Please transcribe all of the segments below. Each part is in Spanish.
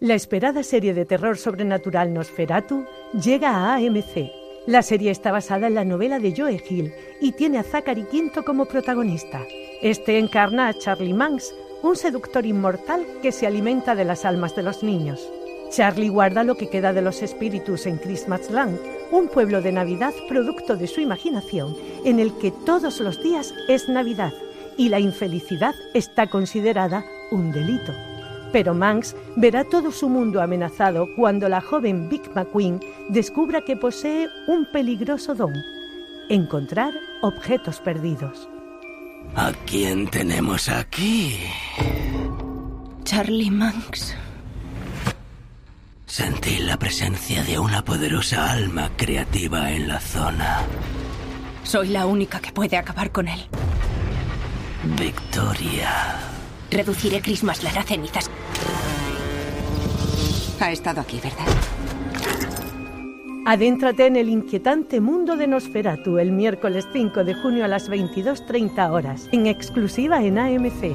La esperada serie de terror sobrenatural Nosferatu llega a AMC. La serie está basada en la novela de Joe Hill y tiene a Zachary Quinto como protagonista. Este encarna a Charlie Manx, un seductor inmortal que se alimenta de las almas de los niños. Charlie guarda lo que queda de los espíritus en Christmasland, un pueblo de Navidad producto de su imaginación, en el que todos los días es Navidad y la infelicidad está considerada un delito. Pero Manx verá todo su mundo amenazado cuando la joven Vic McQueen descubra que posee un peligroso don, encontrar objetos perdidos. ¿A quién tenemos aquí? Charlie Manx. Sentí la presencia de una poderosa alma creativa en la zona. Soy la única que puede acabar con él. Victoria. Reduciré Christmasland a cenizas. Ha estado aquí, ¿verdad? Adéntrate en el inquietante mundo de Nosferatu el miércoles 5 de junio a las 22.30 horas, en exclusiva en AMC.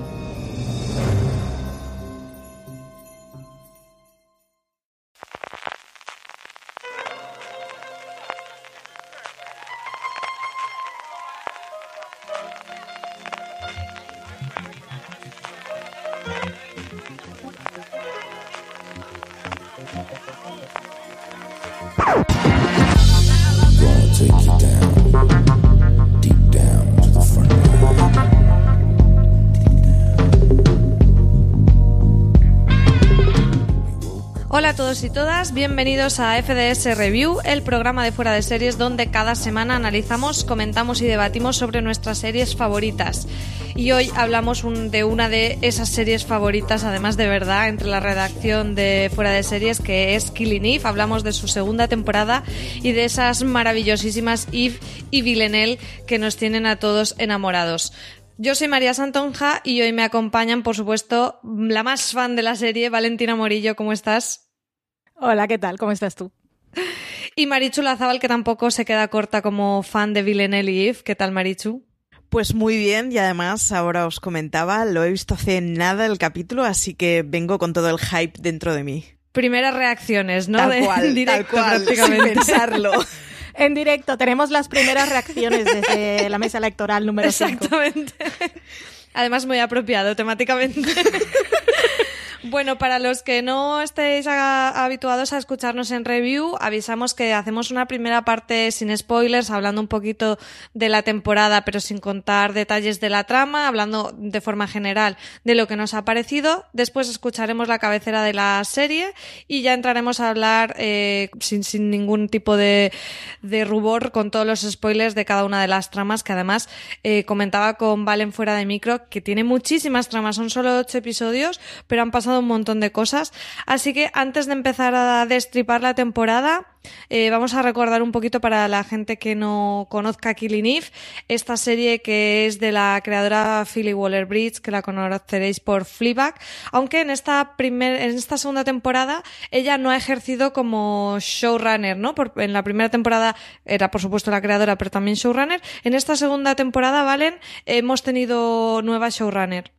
Hola a todos y todas, bienvenidos a FDS Review, el programa de fuera de series donde cada semana analizamos, comentamos y debatimos sobre nuestras series favoritas. Y hoy hablamos de una de esas series favoritas, además de verdad, entre la redacción de fuera de series, que es Killing Eve. Hablamos de su segunda temporada y de esas maravillosísimas Eve y Villanelle que nos tienen a todos enamorados. Yo soy María Santonja y hoy me acompañan, por supuesto, la más fan de la serie, Valentina Morillo. ¿Cómo estás? Hola, ¿qué tal? ¿Cómo estás tú? Y Marichu Lazábal, que tampoco se queda corta como fan de Villanelle y Eve. ¿Qué tal, Marichu? Pues muy bien, y además ahora os comentaba, lo he visto hace nada el capítulo, así que vengo con todo el hype dentro de mí. Primeras reacciones, ¿no? Tal De- cual, en directo, tal cual, sin prácticamente. pensarlo. En directo tenemos las primeras reacciones desde la mesa electoral número 5. Exactamente. Además, muy apropiado temáticamente. Bueno, para los que no estéis habituados a escucharnos en review, avisamos que hacemos una primera parte sin spoilers, hablando un poquito de la temporada, pero sin contar detalles de la trama, hablando de forma general de lo que nos ha parecido. Después escucharemos la cabecera de la serie y ya entraremos a hablar eh, sin, sin ningún tipo de, de rubor con todos los spoilers de cada una de las tramas, que además eh, comentaba con Valen fuera de micro que tiene muchísimas tramas, son solo ocho episodios, pero han pasado un montón de cosas. Así que antes de empezar a destripar la temporada, eh, vamos a recordar un poquito para la gente que no conozca Killing Eve, esta serie que es de la creadora Philly Waller Bridge, que la conoceréis por Fleabag, aunque en esta primer, en esta segunda temporada ella no ha ejercido como showrunner, ¿no? En la primera temporada era por supuesto la creadora, pero también showrunner. En esta segunda temporada, Valen, hemos tenido nueva showrunner.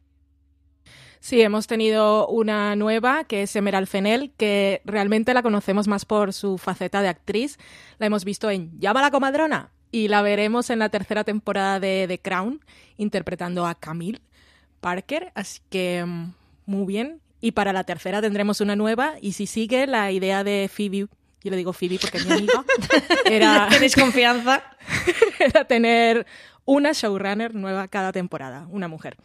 Sí, hemos tenido una nueva que es Emerald Fennell, que realmente la conocemos más por su faceta de actriz. La hemos visto en Llama a la comadrona y la veremos en la tercera temporada de The Crown interpretando a Camille Parker, así que mm, muy bien. Y para la tercera tendremos una nueva y si sigue la idea de Phoebe yo le digo Phoebe porque es mi amiga, era, ¿Tenéis confianza? era tener una showrunner nueva cada temporada, una mujer.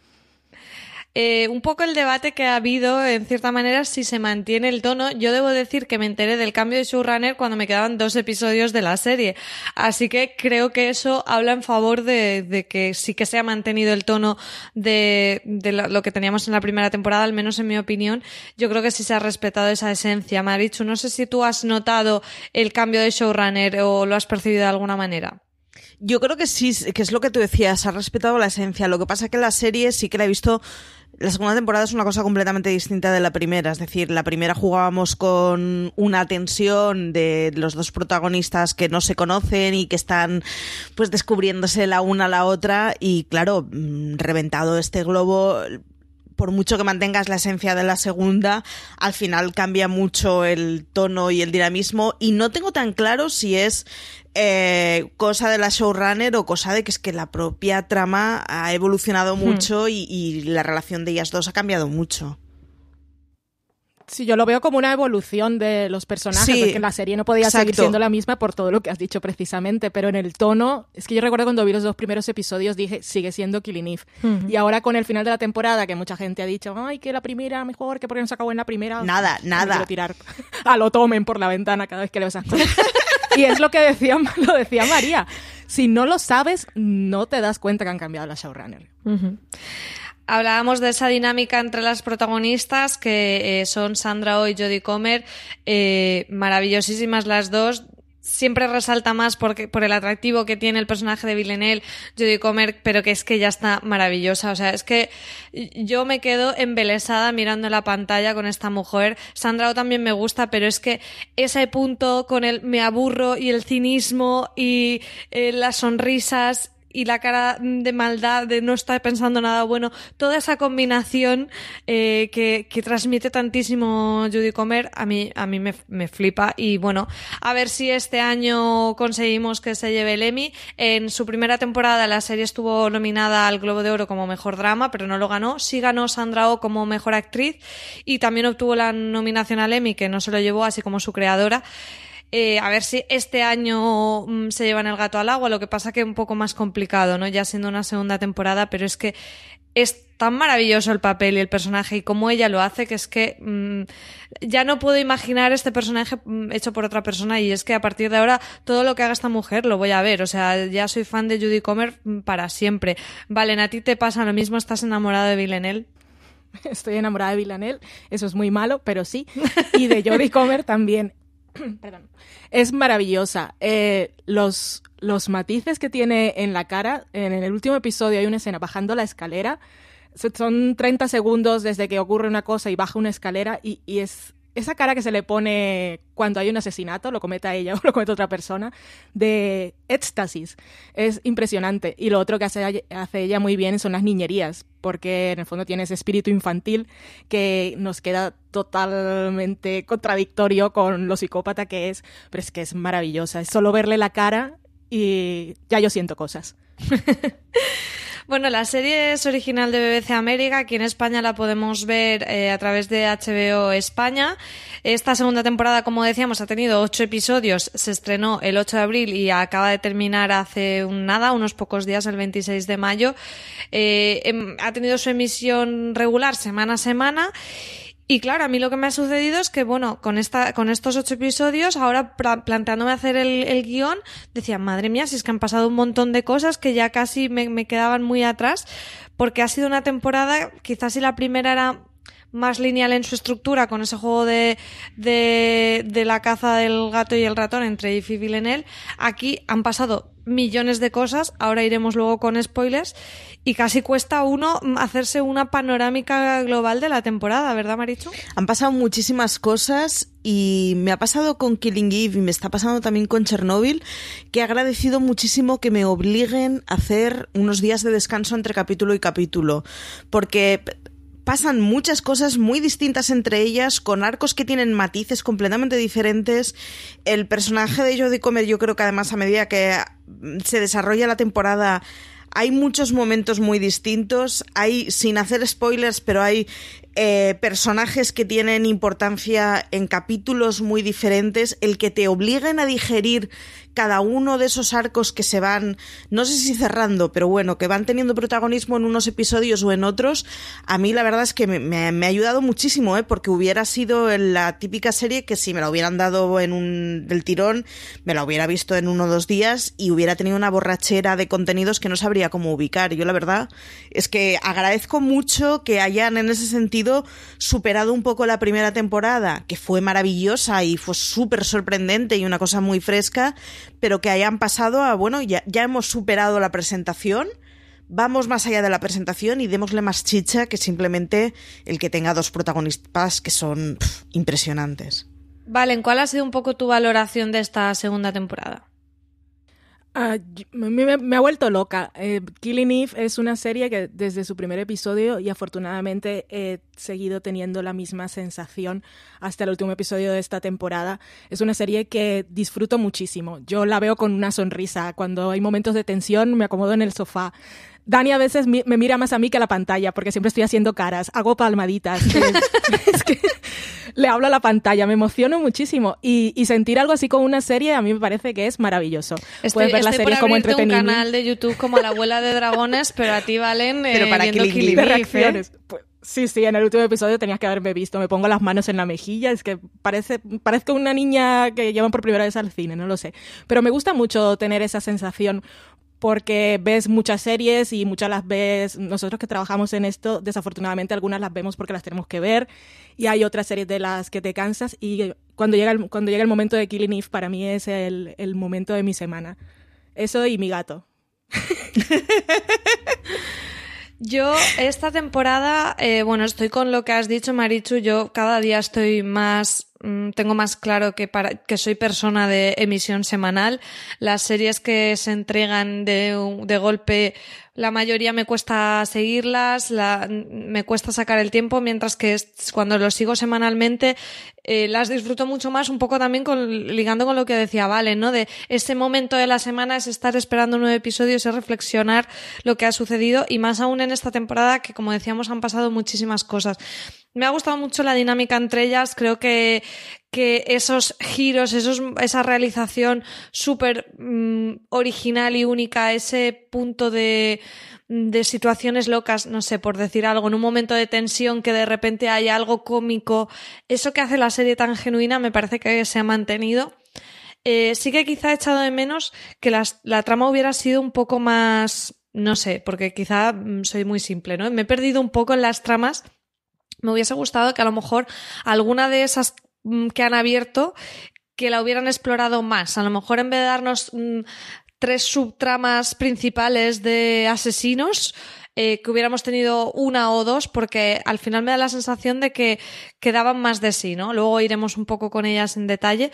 Eh, un poco el debate que ha habido, en cierta manera, si se mantiene el tono. Yo debo decir que me enteré del cambio de showrunner cuando me quedaban dos episodios de la serie. Así que creo que eso habla en favor de, de que sí que se ha mantenido el tono de, de lo, que teníamos en la primera temporada, al menos en mi opinión. Yo creo que sí se ha respetado esa esencia. Marichu, no sé si tú has notado el cambio de showrunner o lo has percibido de alguna manera. Yo creo que sí, que es lo que tú decías, ha respetado la esencia. Lo que pasa que la serie sí que la he visto. La segunda temporada es una cosa completamente distinta de la primera. Es decir, la primera jugábamos con una tensión de los dos protagonistas que no se conocen y que están pues descubriéndose la una a la otra. Y claro, mm, reventado este globo, por mucho que mantengas la esencia de la segunda, al final cambia mucho el tono y el dinamismo. Y no tengo tan claro si es eh, cosa de la showrunner o cosa de que es que la propia trama ha evolucionado mucho y, y la relación de ellas dos ha cambiado mucho. Sí, yo lo veo como una evolución de los personajes, Sí, porque la serie no podía seguir siendo la misma por todo lo que has dicho precisamente, pero en el tono, es que yo recuerdo cuando vi los dos primeros episodios dije, sigue siendo Killing Eve. Y ahora con el final de la temporada, que mucha gente ha dicho, ay, que la primera mejor, que porque no se acabó en la primera. Nada, nada. quiero tirar a lo tomen por la ventana cada vez que leo esas cosas. y es lo que decía, lo decía María. Si no lo sabes, no te das cuenta que han cambiado la showrunner. Hablábamos de esa dinámica entre las protagonistas, que eh, son Sandra Oh y Jodie Comer, eh, maravillosísimas las dos. Siempre resalta más porque, por el atractivo que tiene el personaje de Villanelle, Jodie Comer, pero que es que ya está maravillosa. O sea, es que yo me quedo embelesada mirando la pantalla con esta mujer. Sandra Oh también me gusta, pero es que ese punto con el me aburro y el cinismo y eh, las sonrisas y la cara de maldad, de no estar pensando nada bueno, toda esa combinación eh, que, que transmite tantísimo Judy Comer, a mí, a mí me, me flipa. Y bueno, a ver si este año conseguimos que se lleve el Emmy. En su primera temporada la serie estuvo nominada al Globo de Oro como mejor drama, pero no lo ganó. Sí ganó Sandra Oh como mejor actriz y también obtuvo la nominación al Emmy, que no se lo llevó, así como su creadora. Eh, a ver si este año mm, se llevan el gato al agua, lo que pasa que un poco más complicado, ¿no? Ya siendo una segunda temporada, pero es que es tan maravilloso el papel y el personaje y cómo ella lo hace que es que mm, ya no puedo imaginar este personaje mm, hecho por otra persona y es que a partir de ahora todo lo que haga esta mujer lo voy a ver, o sea, ya soy fan de Judy Comer para siempre. Valen, a ti te pasa lo mismo, estás enamorado de Villanelle. Estoy enamorada de Villanelle, eso es muy malo, pero sí. Y de Jodie Comer también. Perdón. Es maravillosa. Eh, los, los matices que tiene en la cara, en el último episodio hay una escena bajando la escalera. So- Son 30 segundos desde que ocurre una cosa y baja una escalera y es esa cara que se le pone cuando hay un asesinato, lo cometa ella o lo cometa otra persona, de éxtasis. Es impresionante. Y lo otro que hace, hace ella muy bien son las niñerías, porque en el fondo tiene ese espíritu infantil que nos queda totalmente contradictorio con lo psicópata que es, pero es que es maravillosa. Es solo verle la cara y ya yo siento cosas. Bueno, la serie es original de BBC América. Aquí en España la podemos ver eh, a través de HBO España. Esta segunda temporada, como decíamos, ha tenido ocho episodios. Se estrenó el 8 de abril y acaba de terminar hace un nada, unos pocos días, el 26 de mayo. Eh, em, ha tenido su emisión regular semana a semana. Y claro, a mí lo que me ha sucedido es que, bueno, con, esta, con estos ocho episodios, ahora planteándome hacer el, el guion, decía, madre mía, si es que han pasado un montón de cosas que ya casi me, quedaban muy atrás, porque ha sido una temporada, quizás si la primera era más lineal en su estructura, con ese juego de, de, de la caza del gato y el ratón entre Eve y Villanelle, aquí han pasado millones de cosas, ahora iremos luego con spoilers, y casi cuesta uno hacerse una panorámica global de la temporada, ¿verdad, Marichu? Han pasado muchísimas cosas y me ha pasado con Killing Eve y me está pasando también con Chernobyl, que he agradecido muchísimo que me obliguen a hacer unos días de descanso entre capítulo y capítulo, porque pasan muchas cosas muy distintas entre ellas, con arcos que tienen matices completamente diferentes. El personaje de Jodie Comer, yo creo que además a medida que se desarrolla la temporada hay muchos momentos muy distintos, hay, sin hacer spoilers, pero hay eh, personajes que tienen importancia en capítulos muy diferentes, el que te obliguen a digerir cada uno de esos arcos que se van, no sé si cerrando, pero bueno, que van teniendo protagonismo en unos episodios o en otros, a mí la verdad es que me, ha ayudado muchísimo, ¿eh? porque hubiera sido la típica serie que si me la hubieran dado en un del tirón, me la hubiera visto en uno o dos días y hubiera tenido una borrachera de contenidos que no sabría cómo ubicar. Yo la verdad es que agradezco mucho que hayan en ese sentido superado un poco la primera temporada, que fue maravillosa y fue súper sorprendente y una cosa muy fresca, pero que hayan pasado a, bueno, ya, ya hemos superado la presentación. Vamos más allá de la presentación y démosle más chicha que simplemente el que tenga dos protagonistas que son impresionantes. Vale, ¿cuál ha sido un poco tu valoración de esta segunda temporada? Me, me- me ha vuelto loca. Eh, Killing Eve es una serie que desde su primer episodio y afortunadamente he seguido teniendo la misma sensación hasta el último episodio de esta temporada. Es una serie que disfruto muchísimo. Yo la veo con una sonrisa. Cuando hay momentos de tensión me acomodo en el sofá. Dani a veces mi- me mira más a mí que a la pantalla porque siempre estoy haciendo caras, hago palmaditas. Es- es que le hablo a la pantalla, me emociono muchísimo. Y, y sentir algo así con una serie a mí me parece que es maravilloso. Puedes ver la estoy serie como un canal de YouTube como La abuela de dragones, pero a ti valen Pero eh, para viendo Killing Killing Eve, ¿eh? Pues, sí, sí, en el último episodio tenías que haberme visto. Me pongo las manos en la mejilla. Es que parece, parezco una niña que llevan por primera vez al cine, no lo sé. Pero me gusta mucho tener esa sensación porque ves muchas series y muchas las ves, nosotros que trabajamos en esto, desafortunadamente algunas las vemos porque las tenemos que ver y hay otras series de las que te cansas y cuando llega el, cuando llega el momento de Killing Eve para mí es el, el momento de mi semana. Eso y mi gato. Yo esta temporada, eh, bueno, estoy con lo que has dicho, Marichu. Yo cada día estoy más, mm, tengo más claro que para que soy persona de emisión semanal. Las series que se entregan de, de golpe, la mayoría me cuesta seguirlas, la, me cuesta sacar el tiempo, mientras que cuando lo sigo semanalmente eh, las disfruto mucho más, un poco también con, ligando con lo que decía Vale, ¿no? De ese momento de la semana es estar esperando un nuevo episodio, es reflexionar lo que ha sucedido y más aún en esta temporada que, como decíamos, han pasado muchísimas cosas. Me ha gustado mucho la dinámica entre ellas, creo que, que esos giros, esos, esa realización súper mm, original y única, ese punto de, de situaciones locas, no sé, por decir algo, en un momento de tensión que de repente hay algo cómico, eso que hace la serie tan genuina me parece que se ha mantenido. Eh, sí que quizá he echado de menos que las- la trama hubiera sido un poco más, no sé, porque quizá mm, soy muy simple, ¿no? Me he perdido un poco en las tramas. Me hubiese gustado que a lo mejor alguna de esas mm, que han abierto que la hubieran explorado más. A lo mejor en vez de darnos mm, tres subtramas principales de asesinos, eh, que hubiéramos tenido una o dos, porque al final me da la sensación de que quedaban más de sí, ¿no? Luego iremos un poco con ellas en detalle.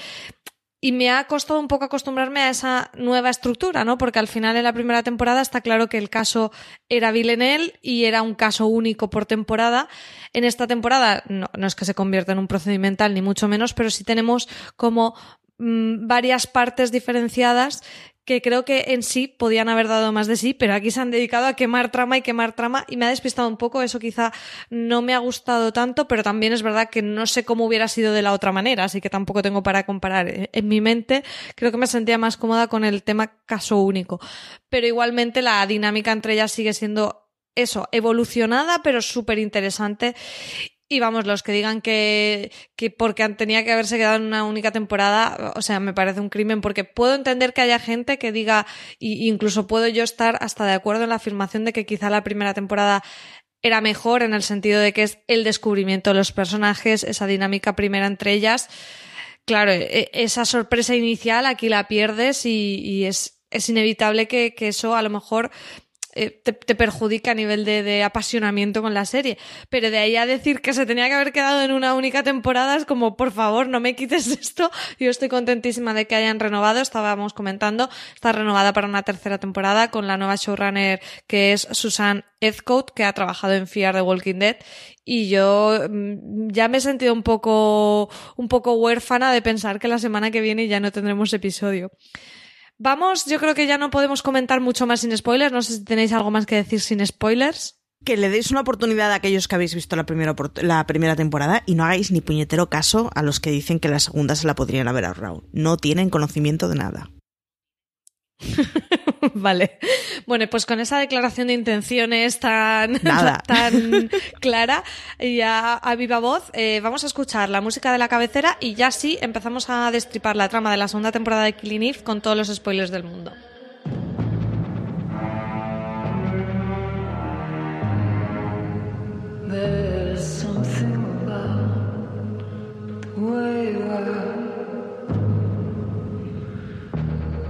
Y me ha costado un poco acostumbrarme a esa nueva estructura, ¿no? Porque al final en la primera temporada está claro que el caso era Villeneuve y era un caso único por temporada. En esta temporada no, no es que se convierta en un procedimental ni mucho menos, pero sí tenemos como mm, varias partes diferenciadas que creo que en sí podían haber dado más de sí, pero aquí se han dedicado a quemar trama y quemar trama y me ha despistado un poco, eso quizá no me ha gustado tanto, pero también es verdad que no sé cómo hubiera sido de la otra manera, así que tampoco tengo para comparar. En mi mente creo que me sentía más cómoda con el tema caso único, pero igualmente la dinámica entre ellas sigue siendo eso, evolucionada, pero súper interesante. Y vamos, los que digan que, que porque tenía que haberse quedado en una única temporada, o sea, me parece un crimen, porque puedo entender que haya gente que diga, y incluso puedo yo estar hasta de acuerdo en la afirmación de que quizá la primera temporada era mejor en el sentido de que es el descubrimiento de los personajes, esa dinámica primera entre ellas. Claro, e- esa sorpresa inicial aquí la pierdes y, es, es inevitable que eso a lo mejor eh, te, perjudica a nivel de, apasionamiento con la serie. Pero de ahí a decir que se tenía que haber quedado en una única temporada es como, por favor, no me quites esto. Yo estoy contentísima de que hayan renovado, estábamos comentando, está renovada para una tercera temporada con la nueva showrunner que es Susan Ezcoat, que ha trabajado en Fear the Walking Dead. Y yo mm, ya me he sentido un poco, un poco huérfana de pensar que la semana que viene ya no tendremos episodio. Vamos, yo creo que ya no podemos comentar mucho más sin spoilers. No sé si tenéis algo más que decir sin spoilers. Que le deis una oportunidad a aquellos que habéis visto la primera, la primera temporada y no hagáis ni puñetero caso a los que dicen que la segunda se la podrían haber ahorrado. No tienen conocimiento de nada. vale. Bueno, pues con esa declaración de intenciones tan, clara y a, a viva voz, eh, vamos a escuchar la música de la cabecera y ya sí empezamos a destripar la trama de la segunda temporada de Killing Eve con todos los spoilers del mundo. There's something about the way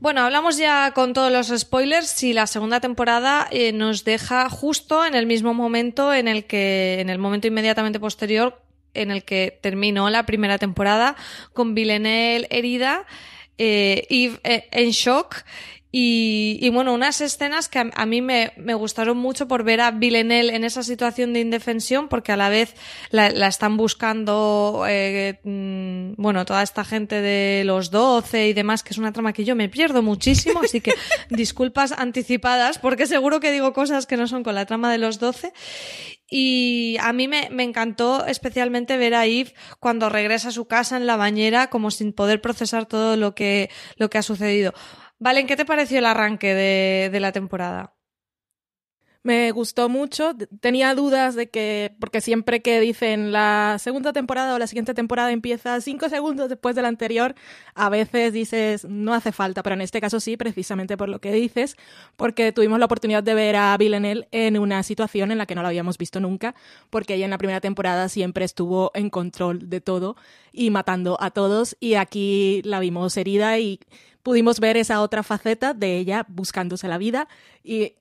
Bueno, hablamos ya con todos los spoilers si la segunda temporada eh, nos deja justo en el mismo momento en el que, en el momento inmediatamente posterior en el que terminó la primera temporada con Villanelle herida, eh, Eve eh, en shock y, y, bueno, unas escenas que a, a mí me, me, gustaron mucho por ver a Villanelle en esa situación de indefensión, porque a la vez la, la están buscando, eh, mmm, bueno, toda esta gente de los 12 y demás, que es una trama que yo me pierdo muchísimo, así que disculpas anticipadas, porque seguro que digo cosas que no son con la trama de los 12. Y a mí me, me, encantó especialmente ver a Eve cuando regresa a su casa en la bañera, como sin poder procesar todo lo que, lo que ha sucedido. Valen, ¿qué te pareció el arranque de, la temporada? Me gustó mucho. Tenía dudas de que, porque siempre que dicen la segunda temporada o la siguiente temporada empieza cinco segundos después de la anterior, a veces dices no hace falta, pero en este caso sí, precisamente por lo que dices, porque tuvimos la oportunidad de ver a Villanelle en una situación en la que no la habíamos visto nunca, porque ella en la primera temporada siempre estuvo en control de todo y matando a todos, y aquí la vimos herida y pudimos ver esa otra faceta de ella buscándose la vida y,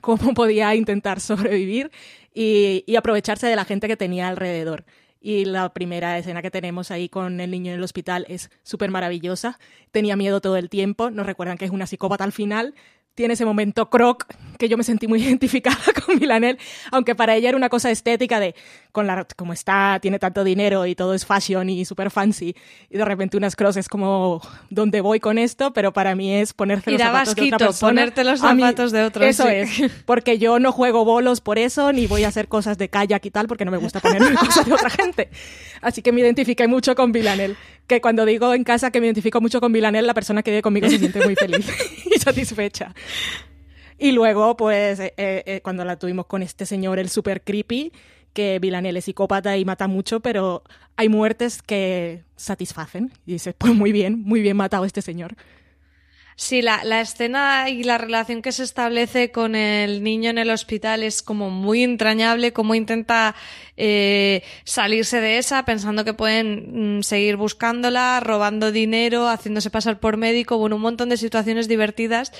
cómo podía intentar sobrevivir y, y, aprovecharse de la gente que tenía alrededor. Y la primera escena que tenemos ahí con el niño en el hospital es súper maravillosa. Tenía miedo todo el tiempo. Nos recuerdan que es una psicópata al final. Tiene ese momento croc que yo me sentí muy identificada con Milanel, aunque para ella era una cosa estética de con la como está, tiene tanto dinero y todo es fashion y super fancy y de repente unas crosses como dónde voy con esto, pero para mí es ponerse los zapatos vasquito, de otra persona. ponerte los zapatos mí, de otro. Eso sí. es, porque yo no juego bolos por eso ni voy a hacer cosas de kayak y tal porque no me gusta ponerme cosas de otra gente. Así que me identifiqué mucho con Villanel, que cuando digo en casa que me identifico mucho con Villanel, la persona que vive conmigo se siente muy feliz y satisfecha. Y luego, pues, eh, eh, cuando la tuvimos con este señor, el super creepy, que Villanelle es psicópata y mata mucho, pero hay muertes que satisfacen. Y dices, pues muy bien, muy bien matado este señor. Sí, la, la, escena y la relación que se establece con el niño en el hospital es como muy entrañable, como intenta eh, salirse de esa pensando que pueden mm, seguir buscándola, robando dinero, haciéndose pasar por médico, bueno, un montón de situaciones divertidas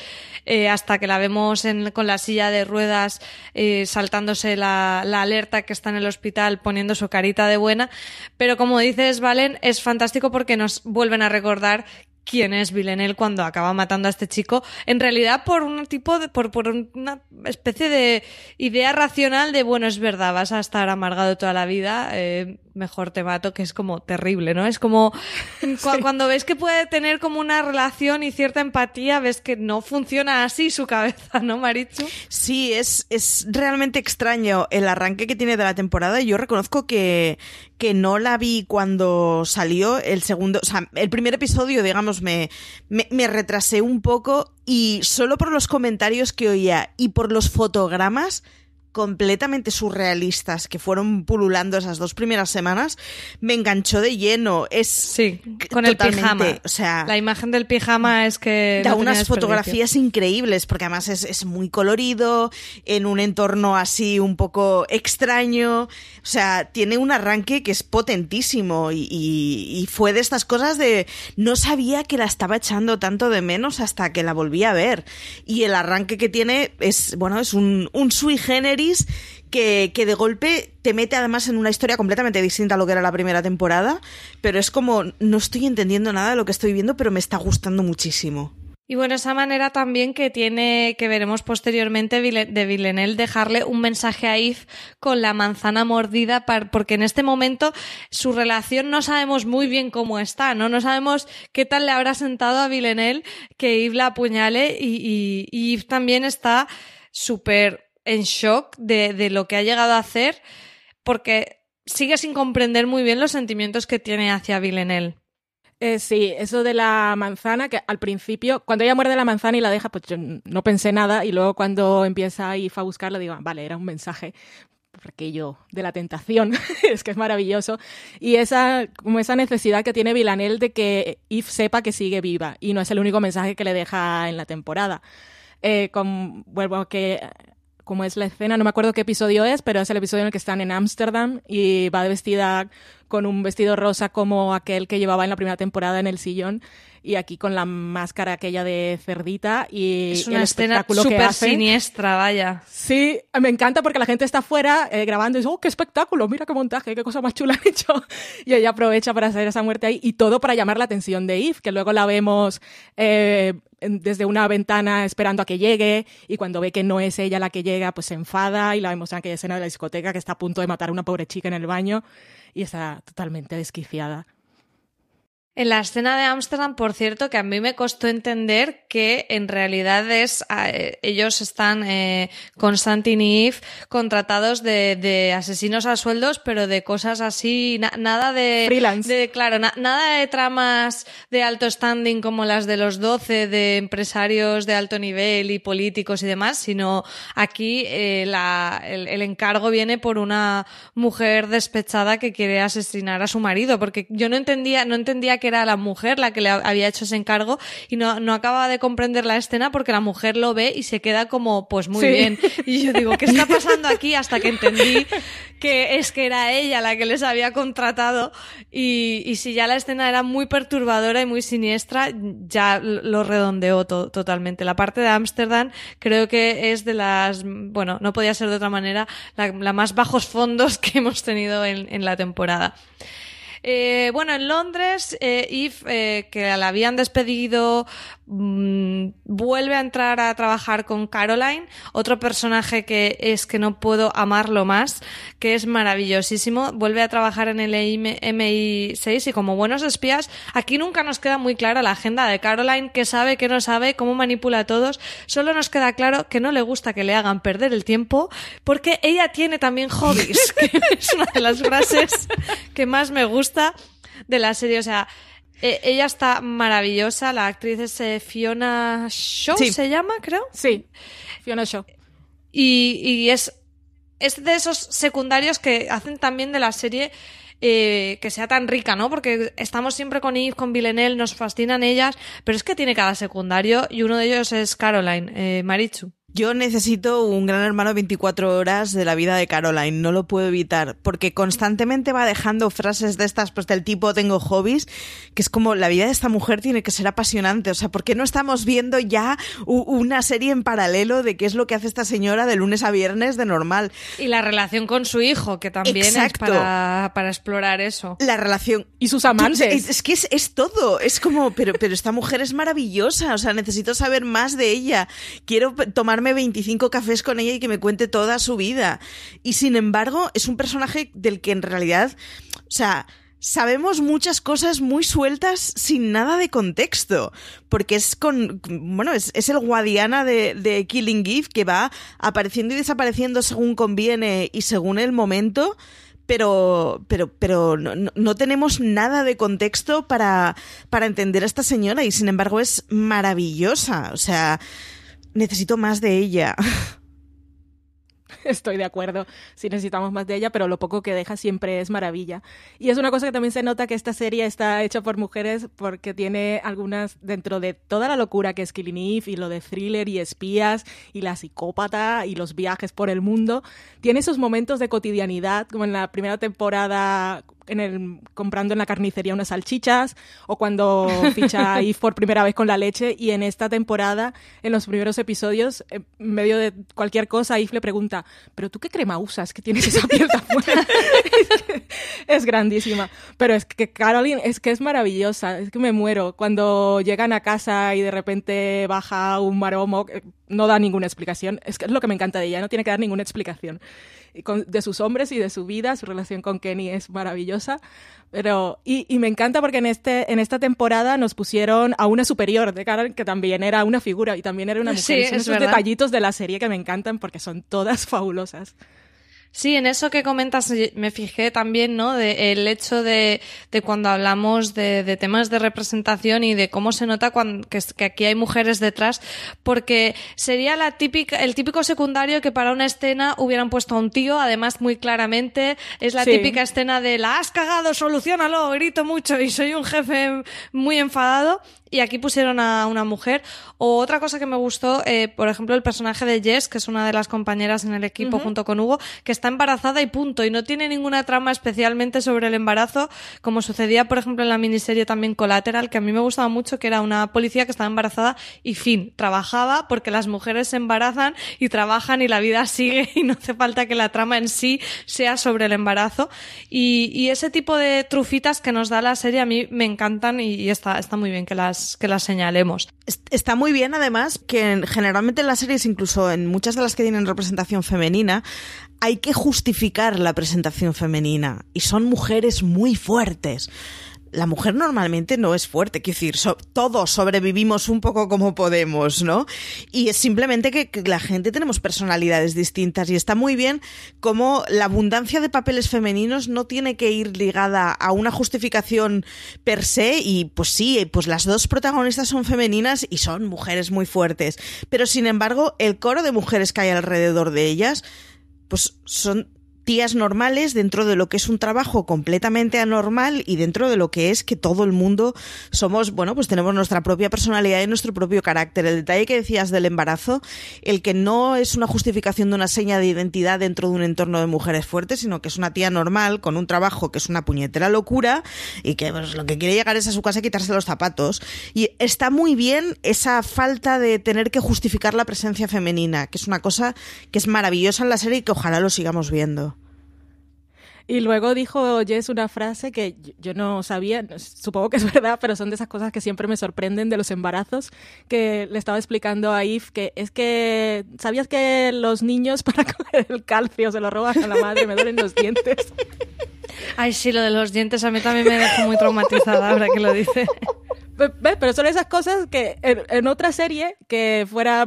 eh, hasta que la vemos en, con la silla de ruedas eh, saltándose la, la alerta que está en el hospital poniendo su carita de buena, pero como dices, Valen, es fantástico porque nos vuelven a recordar quién es Villanelle cuando acaba matando a este chico, en realidad por un tipo de, por, por una especie de idea racional de, bueno, es verdad, vas a estar amargado toda la vida, eh, mejor te mato, que es como terrible, ¿no? Es como cu sí. cuando ves que puede tener como una relación y cierta empatía, ves que no funciona así su cabeza, ¿no, Marichu? Sí, es, es realmente extraño el arranque que tiene de la temporada. Yo reconozco que, que no la vi cuando salió el segundo, o sea, el primer episodio, digamos, me, me, me retrasé un poco y solo por los comentarios que oía y por los fotogramas completamente surrealistas que fueron pululando esas dos primeras semanas, me enganchó de lleno. Es sí, con el pijama. O sea, la imagen del pijama es que da no unas fotografías increíbles porque además es, es muy colorido en un entorno así un poco extraño. O sea, tiene un arranque que es potentísimo y, y- y fue de estas cosas de no sabía que la estaba echando tanto de menos hasta que la volví a ver. Y el arranque que tiene es, bueno, es un, un sui generis que, que de golpe te mete además en una historia completamente distinta a lo que era la primera temporada, pero es como no estoy entendiendo nada de lo que estoy viendo, pero me está gustando muchísimo. Y bueno, esa manera también que tiene, que veremos posteriormente de Villeneuve dejarle un mensaje a Yves con la manzana mordida, par- porque en este momento su relación no sabemos muy bien cómo está, ¿no? No sabemos qué tal le habrá sentado a Villeneuve que Yves la apuñale y, y, y Yves también está súper en shock de, de lo que ha llegado a hacer porque sigue sin comprender muy bien los sentimientos que tiene hacia Villeneuve. Eh, sí, eso de la manzana, que al principio, cuando ella muerde la manzana y la deja, pues yo no pensé nada y luego cuando empieza If a buscarla digo, "Ah, vale, era un mensaje por aquello de la tentación, es que es maravilloso. Y esa, como esa necesidad que tiene Villanel de que If sepa que sigue viva y no es el único mensaje que le deja en la temporada. Eh, con, vuelvo a que como es la escena, no me acuerdo qué episodio es, pero es el episodio en el que están en Ámsterdam y va vestida con un vestido rosa como aquel que llevaba en la primera temporada en el sillón y aquí con la máscara aquella de cerdita y Es una el escena espectáculo que súper siniestra, vaya. Sí, me encanta porque la gente está afuera eh, grabando y dice, oh, qué espectáculo, mira qué montaje, qué cosa más chula han hecho. Y ella aprovecha para hacer esa muerte ahí y todo para llamar la atención de Eve, que luego la vemos eh, desde una ventana esperando a que llegue y cuando ve que no es ella la que llega, pues se enfada y la vemos en aquella escena de la discoteca que está a punto de matar a una pobre chica en el baño y está totalmente desquiciada. En la escena de Ámsterdam, por cierto, que a mí me costó entender que en realidad es eh, ellos están eh, Constantin y Eve contratados de, de asesinos a sueldos, pero de cosas así, na- nada de Freelance. de claro, na- nada de tramas de alto standing como las de los 12 de empresarios de alto nivel y políticos y demás, sino aquí eh, la, el, el encargo viene por una mujer despechada que quiere asesinar a su marido, porque yo no entendía, no entendía que era la mujer la que le había hecho ese encargo y no, no acababa de comprender la escena porque la mujer lo ve y se queda como, pues muy Sí. bien. Y yo digo, ¿qué está pasando aquí? Hasta que entendí que es que era ella la que les había contratado y, y si ya la escena era muy perturbadora y muy siniestra, ya lo redondeó to- totalmente. La parte de Ámsterdam creo que es de las, bueno, no podía ser de otra manera, la, la más bajos fondos que hemos tenido en, en la temporada. Eh, bueno, en Londres, eh, Eve, eh, que la habían despedido, mm, vuelve a entrar a trabajar con Caroline, otro personaje que es que no puedo amarlo más, que es maravillosísimo. Vuelve a trabajar en el MI6 y como buenos espías, aquí nunca nos queda muy clara la agenda de Caroline, qué sabe, qué no sabe, cómo manipula a todos. Solo nos queda claro que no le gusta que le hagan perder el tiempo, porque ella tiene también hobbies, que es una de las frases que más me gusta de la serie. O sea, eh, ella está maravillosa. La actriz es eh, Fiona Shaw, Sí. se llama, creo. Sí, Fiona Shaw. Y, y es, es de esos secundarios que hacen también de la serie eh, que sea tan rica, ¿no? Porque estamos siempre con Eve, con Villanelle, nos fascinan ellas, pero es que tiene cada secundario y uno de ellos es Caroline, eh, Marichu. Yo necesito un gran hermano 24 horas de la vida de Caroline, no lo puedo evitar, porque constantemente va dejando frases de estas, pues del tipo tengo hobbies, que es como la vida de esta mujer tiene que ser apasionante, o sea, ¿por qué no estamos viendo ya una serie en paralelo de qué es lo que hace esta señora de lunes a viernes de normal? Y la relación con su hijo, que también Exacto. es para, para explorar eso. La relación Y sus amantes. Es, es que es, es todo. Es como, pero, pero esta mujer es maravillosa. O sea, necesito saber más de ella. Quiero p- tomarme 25 cafés con ella y que me cuente toda su vida. Y sin embargo, es un personaje del que en realidad, o sea, sabemos muchas cosas muy sueltas sin nada de contexto. Porque es con, bueno, es, es el guadiana de, de Killing Eve que va apareciendo y desapareciendo según conviene y según el momento pero pero pero no, no- tenemos nada de contexto para para entender a esta señora y sin embargo es maravillosa o sea necesito más de ella estoy de acuerdo. Sí necesitamos más de ella, pero lo poco que deja siempre es maravilla. Y es una cosa que también se nota que esta serie está hecha por mujeres porque tiene algunas, dentro de toda la locura que es Killing Eve y lo de thriller y espías y la psicópata y los viajes por el mundo, tiene esos momentos de cotidianidad, como en la primera temporada en el, comprando en la carnicería unas salchichas o cuando ficha a por primera vez con la leche y en esta temporada, en los primeros episodios, en medio de cualquier cosa, Eve le pregunta, ¿pero tú qué crema usas que tienes esa piel tan buena? es, que es grandísima. Pero es que Caroline es que es maravillosa, es que me muero. Cuando llegan a casa y de repente baja un maromo, eh, no da ninguna explicación. Es que es lo que me encanta de ella, no tiene que dar ninguna explicación. Y con- de sus hombres y de su vida, su relación con Kenny es maravillosa. Pero, y, y me encanta porque en, este, en esta temporada nos pusieron a una superior de Carol, que también era una figura y también era una mujer. Sí, son es esos verdad. detallitos de la serie que me encantan porque son todas fabulosas. Sí, en eso que comentas eh, me fijé también, ¿no? De el hecho de, de cuando hablamos de, de temas de representación y de cómo se nota cuando, que, aquí hay mujeres detrás, porque sería la típica, el típico secundario que para una escena hubieran puesto a un tío, además muy claramente, es la Sí. típica escena de la has cagado, solucionalo, grito mucho y soy un jefe muy enfadado. Y aquí pusieron a una mujer. O otra cosa que me gustó, eh, por ejemplo, el personaje de Jess, que es una de las compañeras en el equipo junto con Hugo, que está embarazada y punto. Y no tiene ninguna trama especialmente sobre el embarazo, como sucedía, por ejemplo, en la miniserie también Collateral, que a mí me gustaba mucho, que era una policía que estaba embarazada y fin. Trabajaba porque las mujeres se embarazan y trabajan y la vida sigue y no hace falta que la trama en sí sea sobre el embarazo. Y, y ese tipo de trufitas que nos da la serie a mí me encantan y, y está, está muy bien que las, que las señalemos. Est- Está muy bien, además, que en- generalmente en las series, incluso en muchas de las que tienen representación femenina, hay que justificar la presentación femenina. Y son mujeres muy fuertes. La mujer normalmente no es fuerte, quiero decir, so- todos sobrevivimos un poco como podemos, ¿no? Y es simplemente que, la gente tenemos personalidades distintas y está muy bien como la abundancia de papeles femeninos no tiene que ir ligada a una justificación per se y pues sí, pues las dos protagonistas son femeninas y son mujeres muy fuertes, pero sin embargo el coro de mujeres que hay alrededor de ellas pues son tías normales dentro de lo que es un trabajo completamente anormal y dentro de lo que es que todo el mundo somos, bueno, pues tenemos nuestra propia personalidad y nuestro propio carácter. El detalle que decías del embarazo, el que no es una justificación de una seña de identidad dentro de un entorno de mujeres fuertes, sino que es una tía normal con un trabajo que es una puñetera locura y que pues, lo que quiere llegar es a su casa y quitarse los zapatos. Y está muy bien esa falta de tener que justificar la presencia femenina, que es una cosa que es maravillosa en la serie y que ojalá lo sigamos viendo. Y luego dijo Jess una frase que yo- no sabía, supongo que es verdad, pero son de esas cosas que siempre me sorprenden de los embarazos, que le estaba explicando a Eve que es que, ¿sabías que los niños para coger el calcio se lo roban a la madre? Me duelen los dientes. Ay, sí, lo de los dientes a mí también me dejó muy traumatizada ahora que lo dice. Pero son esas cosas que en, en otra serie que fuera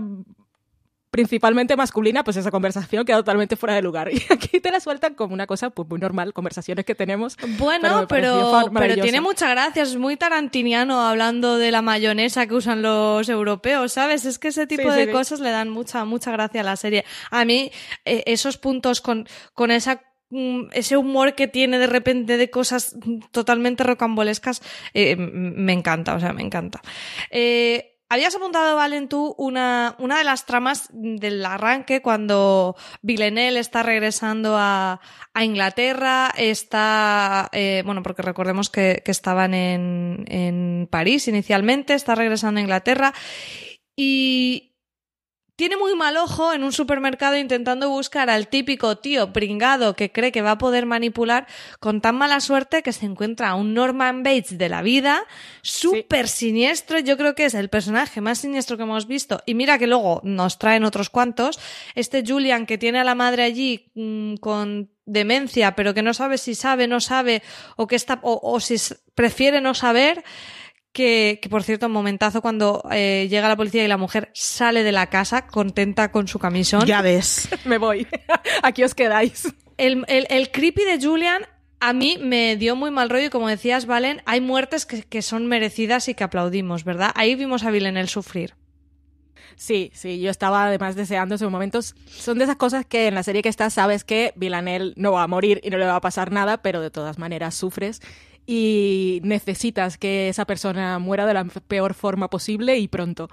principalmente masculina, pues esa conversación queda totalmente fuera de lugar. Y aquí te la sueltan como una cosa pues muy normal, conversaciones que tenemos. Bueno, pero, pero, tiene mucha gracia, es muy tarantiniano hablando de la mayonesa que usan los europeos, ¿sabes? Es que ese tipo Sí, de sí. cosas le dan mucha, mucha gracia a la serie. A mí, eh, esos puntos con, con esa mm, ese humor que tiene de repente de cosas totalmente rocambolescas, eh, me encanta, o sea, me encanta. Eh, Habías apuntado, Valen, tú una, una de las tramas del arranque cuando Villeneuve está regresando a, a Inglaterra, está, eh, bueno, porque recordemos que, que estaban en, en París inicialmente, está regresando a Inglaterra y tiene muy mal ojo en un supermercado intentando buscar al típico tío pringado que cree que va a poder manipular con tan mala suerte que se encuentra a un Norman Bates de la vida, súper siniestro, yo creo que es el personaje más siniestro que hemos visto. Y mira que luego nos traen otros cuantos, este Julian que tiene a la madre allí mm, con demencia pero que no sabe si sabe, no sabe o que está o, o si prefiere no saber que, que, por cierto, un momentazo cuando eh, llega la policía y la mujer sale de la casa contenta con su camisón. Ya ves. Me voy. Aquí os quedáis. El, el, el creepy de Julian a mí me dio muy mal rollo y como decías, Valen, hay muertes que, que son merecidas y que aplaudimos, ¿verdad? Ahí vimos a Villeneuve sufrir. Sí, sí, yo estaba además deseando esos momentos. Son de esas cosas que en la serie que estás sabes que Villanelle no va a morir y no le va a pasar nada, pero de todas maneras sufres y necesitas que esa persona muera de la peor forma posible y pronto.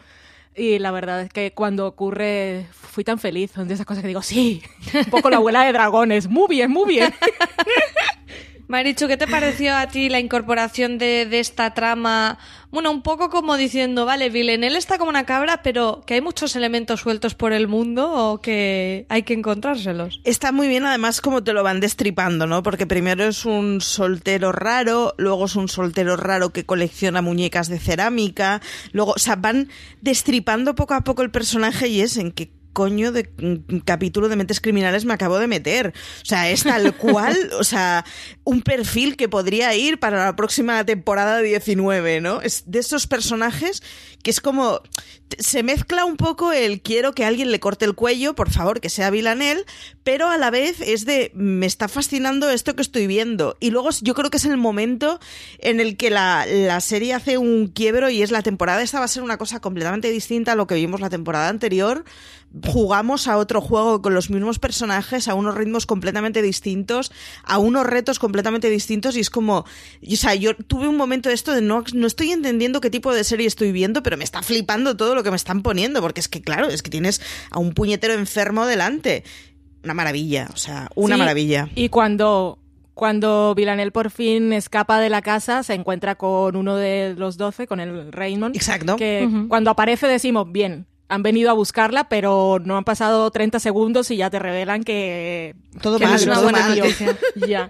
Y la verdad es que cuando ocurre fui tan feliz, de esas cosas que digo, sí, un poco la abuela de dragones, muy bien, muy bien. Marichu, ¿qué te pareció a ti la incorporación de, esta trama? Bueno, un poco como diciendo, vale, Villanelle está como una cabra, pero que hay muchos elementos sueltos por el mundo o que hay que encontrárselos. Está muy bien, además, como te lo van destripando, ¿no? Porque primero es un soltero raro, luego es un soltero raro que colecciona muñecas de cerámica, luego, o sea, van destripando poco a poco el personaje y es en que coño de mm, capítulo de mentes criminales me acabo de meter. O sea, es tal cual, o sea, un perfil que podría ir para la próxima temporada 19, ¿no? Es de esos personajes que es como se mezcla un poco el quiero que alguien le corte el cuello, por favor, que sea Villanel, pero a la vez es de me está fascinando esto que estoy viendo. Y luego yo creo que es el momento en el que la, la serie hace un quiebro y es la temporada esta va a ser una cosa completamente distinta a lo que vimos la temporada anterior. Jugamos a otro juego con los mismos personajes, a unos ritmos completamente distintos, a unos retos completamente distintos y es como, o sea, yo tuve un momento de esto de no, no estoy entendiendo qué tipo de serie estoy viendo, pero me está flipando todo lo que me están poniendo, porque es que, claro, es que tienes a un puñetero enfermo delante. Una maravilla, o sea, una Sí, maravilla. Y cuando, cuando Villanelle por fin escapa de la casa, se encuentra con uno de los doce, con el Raymond. Exacto. Que cuando aparece decimos, bien, han venido a buscarla, pero no han pasado 30 segundos y ya te revelan que... Todo que mal, no es una todo buena mal. noticia. ya.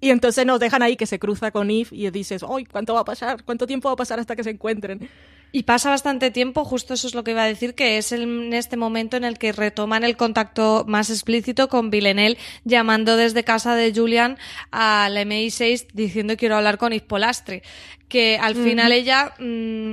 Y entonces nos dejan ahí que se cruza con Eve y dices, ¡ay, cuánto va a pasar! ¿Cuánto tiempo va a pasar hasta que se encuentren? Y pasa bastante tiempo, justo eso es lo que iba a decir, que es en este momento en el que retoman el contacto más explícito con Villanelle, llamando desde casa de Julian a la MI6 diciendo quiero hablar con Yves Polastri. Que al final ella... mm,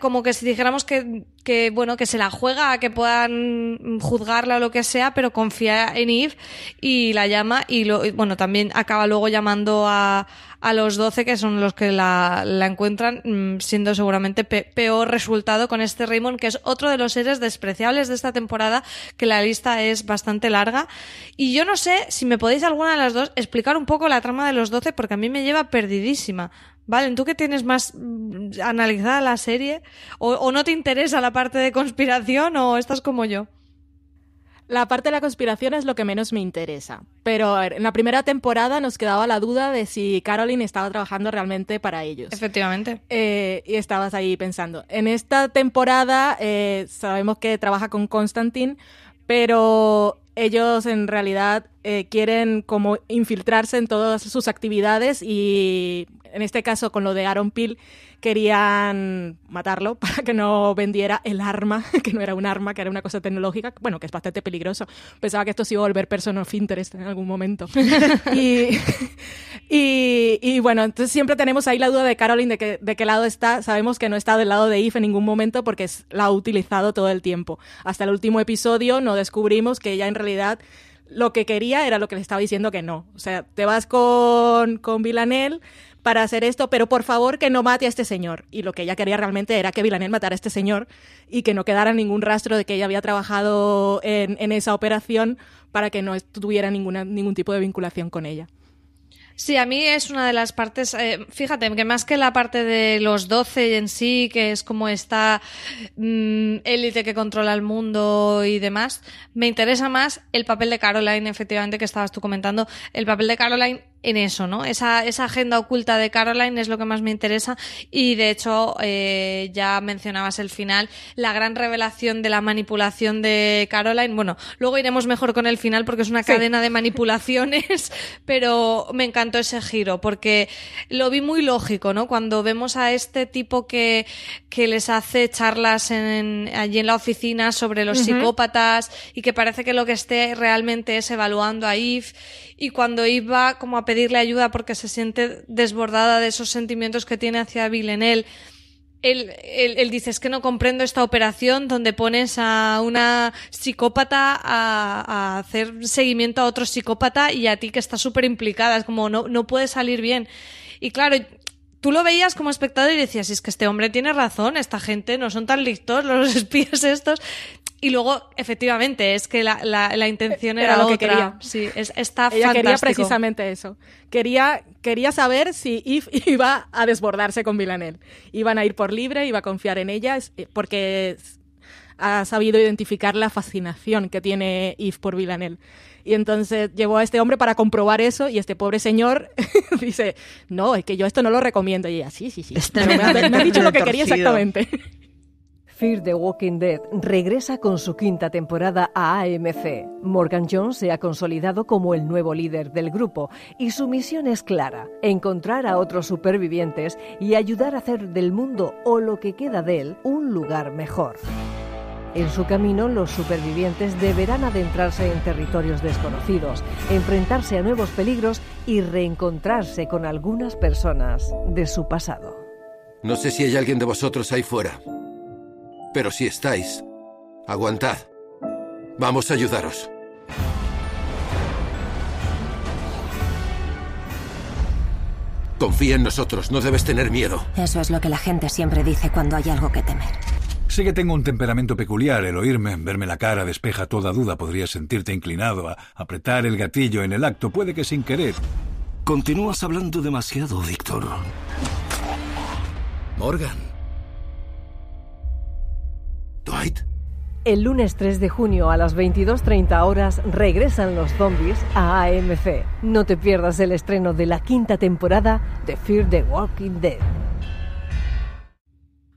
como que si dijéramos que, que, bueno, que se la juega que puedan juzgarla o lo que sea, pero confía en Eve y la llama y, lo, bueno, también acaba luego llamando a, a los 12 que son los que la, encuentran, mm, siendo seguramente pe- peor resultado con este Raymond, que es otro de los seres despreciables de esta temporada, que la lista es bastante larga. Y yo no sé si me podéis alguna de las dos explicar un poco la trama de los 12, porque a mí me lleva perdidísima. Valen, ¿tú que tienes más mm, analizada la serie? ¿O, o no te interesa la parte de conspiración o estás como yo? La parte de la conspiración es lo que menos me interesa. Pero en la primera temporada nos quedaba la duda de si Caroline estaba trabajando realmente para ellos. Efectivamente. Eh, y estabas ahí pensando. En esta temporada eh, sabemos que trabaja con Constantine, pero ellos en realidad eh, quieren como infiltrarse en todas sus actividades y en este caso con lo de Aaron Peel querían matarlo para que no vendiera el arma, que no era un arma, que era una cosa tecnológica, bueno, que es bastante peligroso. Pensaba que esto se iba a volver person of interest en algún momento. y, y, y bueno, entonces siempre tenemos ahí la duda de Caroline de, que, de qué lado está. Sabemos que no está del lado de Eve en ningún momento porque es- la ha utilizado todo el tiempo. Hasta el último episodio no descubrimos que ella en realidad lo que quería era lo que le estaba diciendo que no. O sea, te vas con, con Villanelle para hacer esto, pero por favor que no mate a este señor. Y lo que ella quería realmente era que Villanelle matara a este señor y que no quedara ningún rastro de que ella había trabajado en, esa operación para que no tuviera ningún tipo de vinculación con ella. Sí, a mí es una de las partes, eh, fíjate, que más que la parte de los 12 en sí, que es como esta mm, élite que controla el mundo y demás, me interesa más el papel de Caroline, efectivamente, que estabas tú comentando, el papel de Caroline en eso, ¿no? Esa, esa agenda oculta de Caroline es lo que más me interesa. Y de hecho eh, ya mencionabas el final, la gran revelación de la manipulación de Caroline, bueno, luego iremos mejor con el final porque es una cadena de manipulaciones, pero me encantó ese giro porque lo vi muy lógico, ¿no? Cuando vemos a este tipo que, que les hace charlas en, allí en la oficina sobre los psicópatas y que parece que lo que esté realmente es evaluando a Eve y cuando Eve va como a pedirle ayuda porque se siente desbordada de esos sentimientos que tiene hacia Villanelle él, él, él dice, es que no comprendo esta operación donde pones a una psicópata a, a hacer seguimiento a otro psicópata y a ti que estás súper implicada. Es como, no, no puede salir bien. Y claro, tú lo veías como espectador y decías, es que este hombre tiene razón, esta gente no son tan listos, los espías estos. Y luego, efectivamente, es que la, la, la intención era, Era lo que quería. Sí, es, está Ella quería fantástico. precisamente eso. Quería, quería saber si Eve iba a desbordarse con Villanelle. Iban a ir por libre, iba a confiar en ella, es- eh, porque ha sabido identificar la fascinación que tiene Eve por Villanelle. Y entonces llevó a este hombre para comprobar eso y este pobre señor dice, no, es que yo esto no lo recomiendo. Y ella, sí, sí, sí. Pero me, ha, me ha dicho lo que quería exactamente. Fear the Walking Dead regresa con su quinta temporada a AMC. Morgan Jones se ha consolidado como el nuevo líder del grupo y su misión es clara, encontrar a otros supervivientes y ayudar a hacer del mundo o lo que queda de él un lugar mejor. En su camino, los supervivientes deberán adentrarse en territorios desconocidos, enfrentarse a nuevos peligros y reencontrarse con algunas personas de su pasado. No sé si hay alguien de vosotros ahí fuera. Pero si estáis, aguantad. Vamos a ayudaros. Confía en nosotros, no debes tener miedo. Eso es lo que la gente siempre dice cuando hay algo que temer. Sé que tengo un temperamento peculiar. El oírme, verme la cara despeja toda duda. Podrías sentirte inclinado a apretar el gatillo en el acto, puede que sin querer. Continúas hablando demasiado, Víctor. Morgan. Dwight. El lunes 3 de junio a las 22.30 horas regresan los zombies a AMC. No te pierdas el estreno de la quinta temporada de Fear the Walking Dead.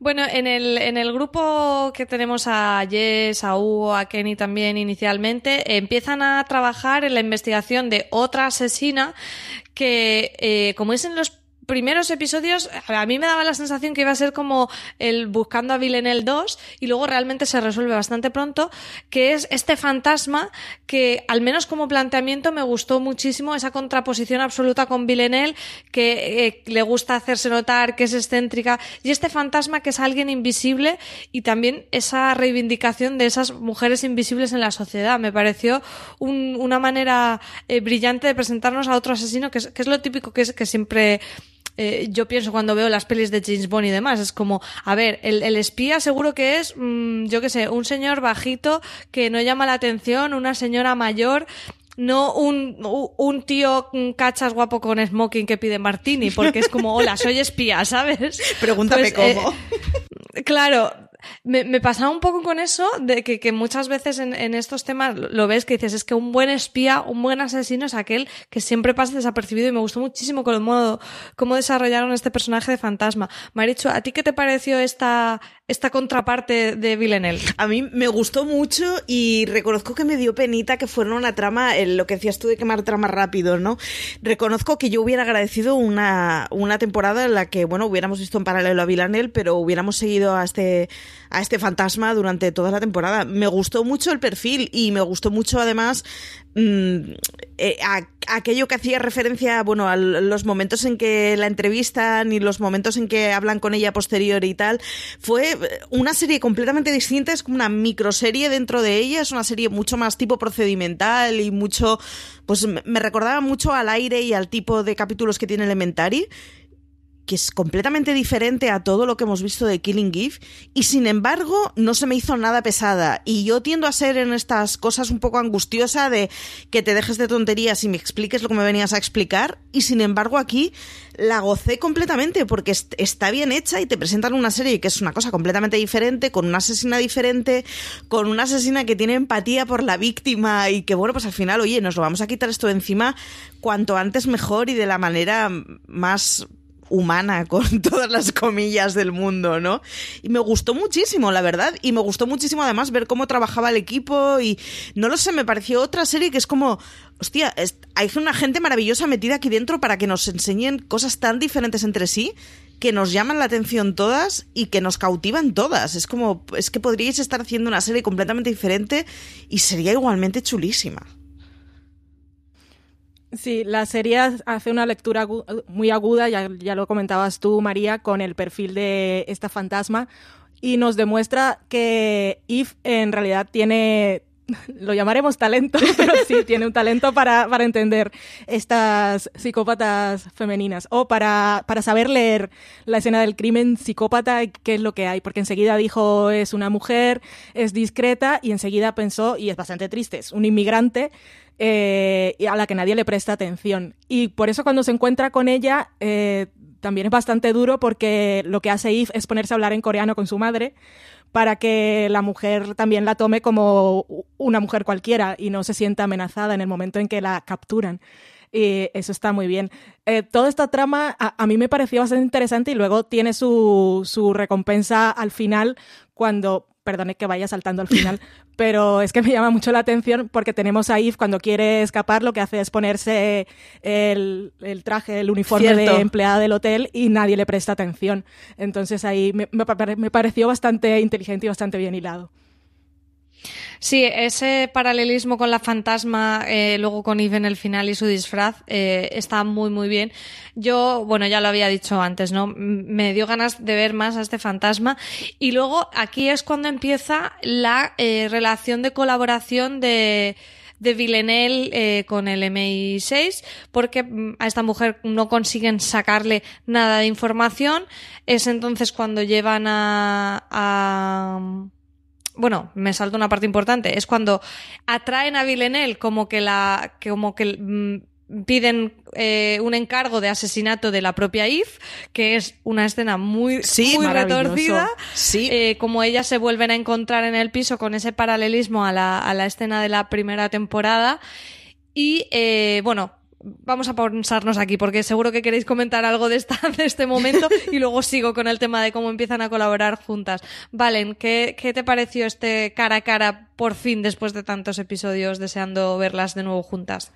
Bueno, en el, en el grupo que tenemos a Jess, a Hugo, a Kenny también inicialmente, empiezan a trabajar en la investigación de otra asesina que, eh, como es en los primeros episodios, a mí me daba la sensación que iba a ser como el Buscando a Villanelle 2 y luego realmente se resuelve bastante pronto, que es este fantasma que al menos como planteamiento me gustó muchísimo esa contraposición absoluta con Villanelle que eh, le gusta hacerse notar, que es excéntrica y este fantasma que es alguien invisible y también esa reivindicación de esas mujeres invisibles en la sociedad. Me pareció un- una manera eh, brillante de presentarnos a otro asesino que es, que es lo típico que es que siempre eh, yo pienso cuando veo las pelis de James Bond y demás, es como, a ver, el, el espía seguro que es, mm, yo qué sé, un señor bajito que no llama la atención, una señora mayor, no un, un tío cachas guapo con smoking que pide martini, porque es como, hola, soy espía, ¿sabes? Pregúntame Pues, eh, cómo. Claro, me, me pasaba un poco con eso, de que, que muchas veces en, en estos temas lo- ves que dices, es que un buen espía, un buen asesino es aquel que siempre pasa desapercibido y me gustó muchísimo con el modo, cómo desarrollaron este personaje de fantasma. Marichu, ¿a ti qué te pareció esta, esta contraparte de Villanelle? A mí me gustó mucho y reconozco que me dio penita que fuera una trama, lo que decías tú de quemar trama rápido, ¿no? Reconozco que yo hubiera agradecido una, una temporada en la que, bueno, hubiéramos visto en paralelo a Villanelle, pero hubiéramos seguido a este, a este fantasma durante toda la temporada. Me gustó mucho el perfil y me gustó mucho además mm, eh, a- aquello que hacía referencia, bueno, a los momentos en que la entrevistan y los momentos en que hablan con ella posterior y tal, fue una serie completamente distinta, es como una microserie dentro de ella, es una serie mucho más tipo procedimental y mucho, pues me me recordaba mucho al aire y al tipo de capítulos que tiene Elementary que es completamente diferente a todo lo que hemos visto de Killing Eve y sin embargo no se me hizo nada pesada. Y yo tiendo a ser en estas cosas un poco angustiosa de que te dejes de tonterías y me expliques lo que me venías a explicar y sin embargo aquí la gocé completamente porque est- está bien hecha y te presentan una serie que es una cosa completamente diferente con una asesina diferente con una asesina que tiene empatía por la víctima y que bueno pues al final oye nos lo vamos a quitar esto de encima cuanto antes mejor y de la manera más humana con todas las comillas del mundo, ¿no? Y me gustó muchísimo, la verdad, y me gustó muchísimo además ver cómo trabajaba el equipo y no lo sé, me pareció otra serie que es como, hostia, hay una gente maravillosa metida aquí dentro para que nos enseñen cosas tan diferentes entre sí que nos llaman la atención todas y que nos cautivan todas. Es como, es que podríais estar haciendo una serie completamente diferente y sería igualmente chulísima. Sí, la serie hace una lectura muy aguda, ya, ya lo comentabas tú, María, con el perfil de esta fantasma y nos demuestra que Eve en realidad tiene lo llamaremos talento, pero sí, tiene un talento para, para entender estas psicópatas femeninas o para, para saber leer la escena del crimen psicópata, qué es lo que hay, porque enseguida dijo es una mujer, es discreta y enseguida pensó, y es bastante triste, es un inmigrante eh, y a la que nadie le presta atención. Y por eso cuando se encuentra con ella, eh, también es bastante duro porque lo que hace Eve es ponerse a hablar en coreano con su madre para que la mujer también la tome como una mujer cualquiera y no se sienta amenazada en el momento en que la capturan. Y eso está muy bien. Eh, toda esta trama a, a, mí me pareció bastante interesante y luego tiene su, su recompensa al final cuando perdone que vaya saltando al final, pero es que me llama mucho la atención porque tenemos a Eve cuando quiere escapar, lo que hace es ponerse el, el traje, el uniforme Cierto. de empleada del hotel y nadie le presta atención. Entonces ahí me, me, me pareció bastante inteligente y bastante bien hilado. Sí, ese paralelismo con la fantasma, eh, luego con Eve en el final y su disfraz, eh, está muy, muy bien. Yo, bueno, ya lo había dicho antes, ¿no? Me dio ganas de ver más a este fantasma. Y luego aquí es cuando empieza la eh, relación de colaboración de de Villeneuve eh, con el MI6 porque mm, a esta mujer no consiguen sacarle nada de información. Es entonces cuando llevan a, a bueno, me salto una parte importante, es cuando atraen a Villeneuve como que la, como que mm, piden eh, un encargo de asesinato de la propia Eve, que es una escena muy, sí, muy retorcida. Sí. Eh, como ellas se vuelven a encontrar en el piso con ese paralelismo a la, a la escena de la primera temporada. Y eh, bueno, vamos a pensarnos aquí porque seguro que queréis comentar algo de, esta, de este momento y luego sigo con el tema de cómo empiezan a colaborar juntas. Valen, ¿qué, ¿qué te pareció este cara a cara por fin después de tantos episodios deseando verlas de nuevo juntas?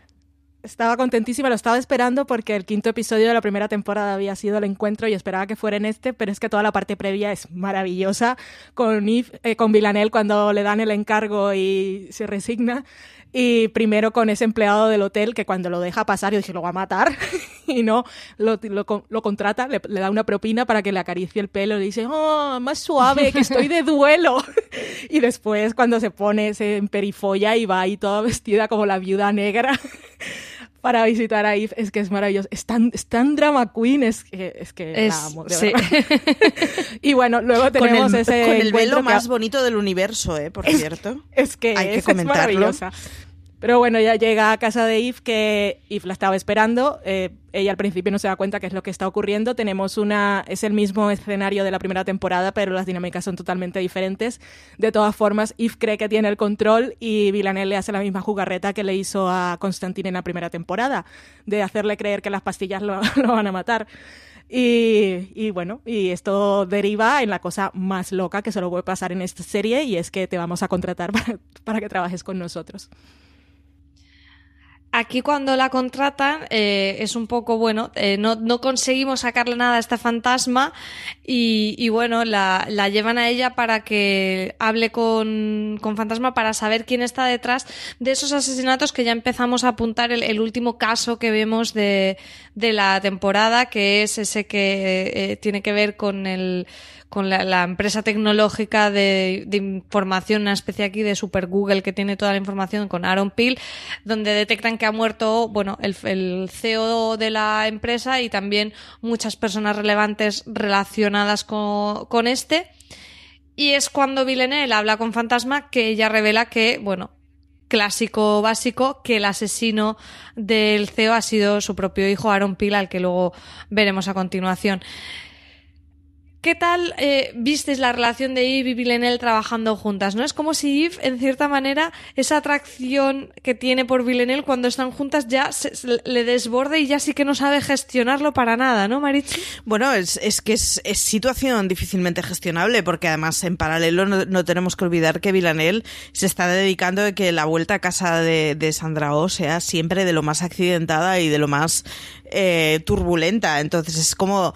Estaba contentísima, lo estaba esperando porque el quinto episodio de la primera temporada había sido el encuentro y esperaba que fuera en este, pero es que toda la parte previa es maravillosa con Eve, eh, con Villanelle cuando le dan el encargo y se resigna. Y primero con ese empleado del hotel que cuando lo deja pasar, yo dije, lo va a matar. y no, lo, lo, contrata, le, le, da una propina para que le acaricie el pelo. Le dice, oh, más suave, que estoy de duelo. y después cuando se pone, se emperifolla y va ahí toda vestida como la viuda negra. Para visitar a Eve, es que es maravilloso. Es tan, es tan drama queen, es que, es que es, la amo, de sí. y bueno, luego tenemos con el, ese. Con el velo que... más bonito del universo, ¿eh? Por es, cierto. Es que hay es, que comentarlo. Es maravillosa. Pero bueno, ya llega a casa de Eve, que Eve la estaba esperando. Eh, ella al principio no se da cuenta qué es lo que está ocurriendo. Tenemos una. Es el mismo escenario de la primera temporada, pero las dinámicas son totalmente diferentes. De todas formas, Eve cree que tiene el control y Villanelle le hace la misma jugarreta que le hizo a Constantine en la primera temporada, de hacerle creer que las pastillas lo, van a matar. Y, bueno, y esto deriva en la cosa más loca que solo puede pasar en esta serie y es que te vamos a contratar para que trabajes con nosotros. Aquí cuando la contratan eh, es un poco, bueno, eh, no, no, conseguimos sacarle nada a esta fantasma y, y bueno, la, la, llevan a ella para que hable con, con, fantasma para saber quién está detrás de esos asesinatos que ya empezamos a apuntar el, el último caso que vemos de, de, la temporada, que es ese que eh, tiene que ver con el con la, empresa tecnológica de, información, una especie aquí de Super Google que tiene toda la información con Aaron Peel, donde detectan que ha muerto, bueno, el, CEO de la empresa y también muchas personas relevantes relacionadas con, con este. Y es cuando Villeneuve habla con Fantasma que ella revela que, bueno, clásico básico que el asesino del CEO ha sido su propio hijo Aaron Peel, al que luego veremos a continuación. ¿Qué tal eh, visteis la relación de Eve y Villeneuve trabajando juntas? ¿No? Es como si Eve, en cierta manera, esa atracción que tiene por Villeneuve cuando están juntas ya se, le desborde y ya sí que no sabe gestionarlo para nada, ¿no, Marichi? Bueno, es, que es, situación difícilmente gestionable porque además en paralelo no, tenemos que olvidar que Villanelle se está dedicando a que la vuelta a casa de, de Sandra O sea siempre de lo más accidentada y de lo más eh, turbulenta. Entonces es como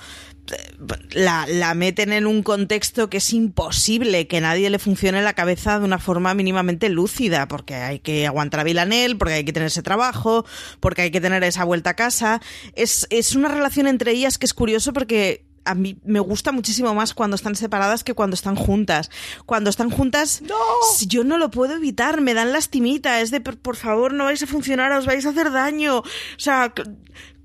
la, la, meten en un contexto que es imposible que nadie le funcione la cabeza de una forma mínimamente lúcida, porque hay que aguantar a Villanel, porque hay que tener ese trabajo, porque hay que tener esa vuelta a casa. Es, es una relación entre ellas que es curioso porque a mí me gusta muchísimo más cuando están separadas que cuando están juntas. Cuando están juntas, si yo no lo puedo evitar, me dan lastimita, es de por, favor no vais a funcionar, os vais a hacer daño. O sea,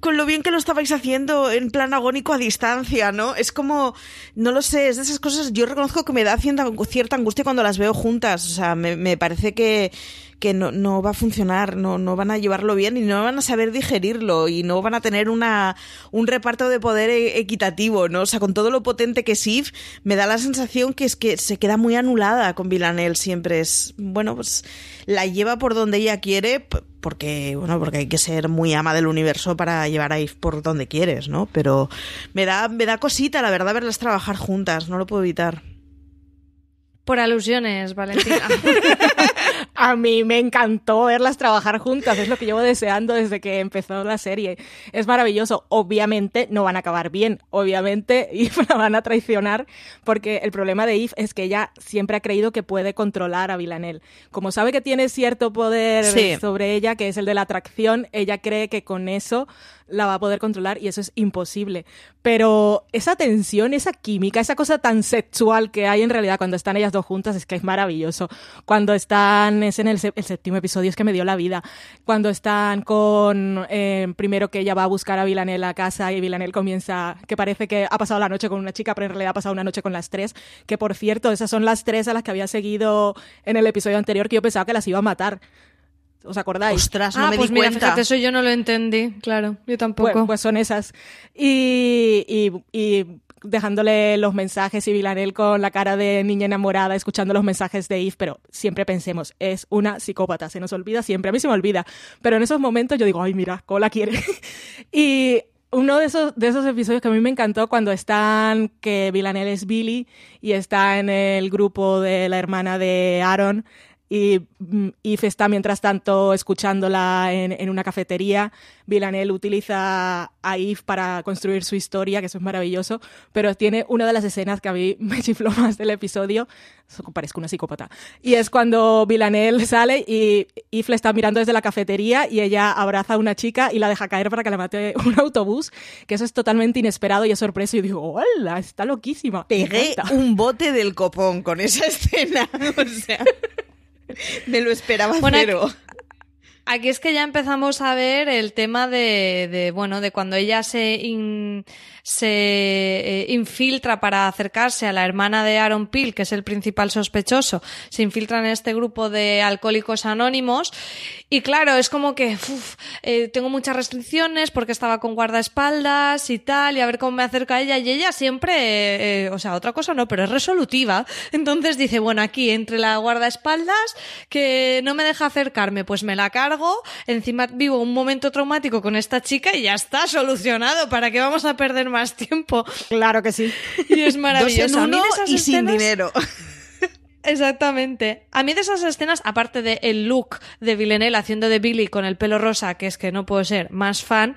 con lo bien que lo estabais haciendo en plan agónico a distancia, ¿no? Es como, no lo sé, es de esas cosas, yo reconozco que me da cierta, angustia cuando las veo juntas, o sea, me, me parece que, que no, no va a funcionar, no, no van a llevarlo bien y no van a saber digerirlo y no van a tener una, un reparto de poder e- equitativo, ¿no? O sea, con todo lo potente que es Eve, me da la sensación que es que se queda muy anulada con Villanelle siempre. Es, bueno, pues la lleva por donde ella quiere, porque, bueno, porque hay que ser muy ama del universo para llevar a Eve por donde quieres, ¿no? Pero me da, me da cosita, la verdad, verlas trabajar juntas, no lo puedo evitar. Por alusiones, Valentina. A mí me encantó verlas trabajar juntas, es lo que llevo deseando desde que empezó la serie. Es maravilloso. Obviamente no van a acabar bien, obviamente Eve la van a traicionar, porque el problema de Eve es que ella siempre ha creído que puede controlar a Villanelle. Como sabe que tiene cierto poder Sí. sobre ella, que es el de la atracción, ella cree que con eso la va a poder controlar y eso es imposible. Pero esa tensión, esa química, esa cosa tan sexual que hay en realidad cuando están ellas dos juntas es que es maravilloso. Cuando están, es en el, séptimo episodio, es que me dio la vida. Cuando están con, eh, primero que ella va a buscar a Villanelle a casa y Villanelle comienza, que parece que ha pasado la noche con una chica, pero en realidad ha pasado una noche con las tres, que por cierto, esas son las tres a las que había seguido en el episodio anterior que yo pensaba que las iba a matar. ¿Os acordáis? Ostras, ah, pues mira, fíjate, eso yo no lo entendí, claro, yo tampoco. Pues, pues son esas. Y, y, y dejándole los mensajes y Villanelle con la cara de niña enamorada, escuchando los mensajes de Eve, pero siempre pensemos, es una psicópata, se nos olvida siempre, a mí se me olvida, pero en esos momentos yo digo, ay, mira, cómo la quiere. y uno de esos, de esos episodios que a mí me encantó cuando están, que Villanelle es Billy y está en el grupo de la hermana de Aaron y mm, Eve está mientras tanto escuchándola en, en una cafetería. Villanelle utiliza a Eve para construir su historia, que eso es maravilloso, pero tiene una de las escenas que a mí me chifló más del episodio, eso parezco una psicópata, y es cuando Villanelle sale y Eve le está mirando desde la cafetería y ella abraza a una chica y la deja caer para que la mate un autobús, que eso es totalmente inesperado y es sorpresa y digo, ¡hola! Está loquísima. Pegué un bote del copón con esa escena, o sea, me lo esperaba Bueno, cero. Aquí es que ya empezamos a ver el tema de, de, bueno, de cuando ella se, in- se eh, infiltra para acercarse a la hermana de Aaron Peel, que es el principal sospechoso, se infiltra en este grupo de alcohólicos anónimos. Y claro, es como que eh, tengo muchas restricciones porque estaba con guardaespaldas y tal, y a ver cómo me acerca a ella. Y ella siempre, eh, o sea, otra cosa no, pero es resolutiva. Entonces dice, bueno, aquí entre la guardaespaldas que no me deja acercarme, pues me la cargo, encima vivo un momento traumático con esta chica y ya está solucionado, ¿para qué vamos a perder más tiempo? Claro que sí. Y es maravilloso. Dos A en mí de uno esas y sin dinero. Exactamente. A mí de esas escenas, aparte del el look de Villanelle haciendo de Billy con el pelo rosa, que es que no puedo ser más fan,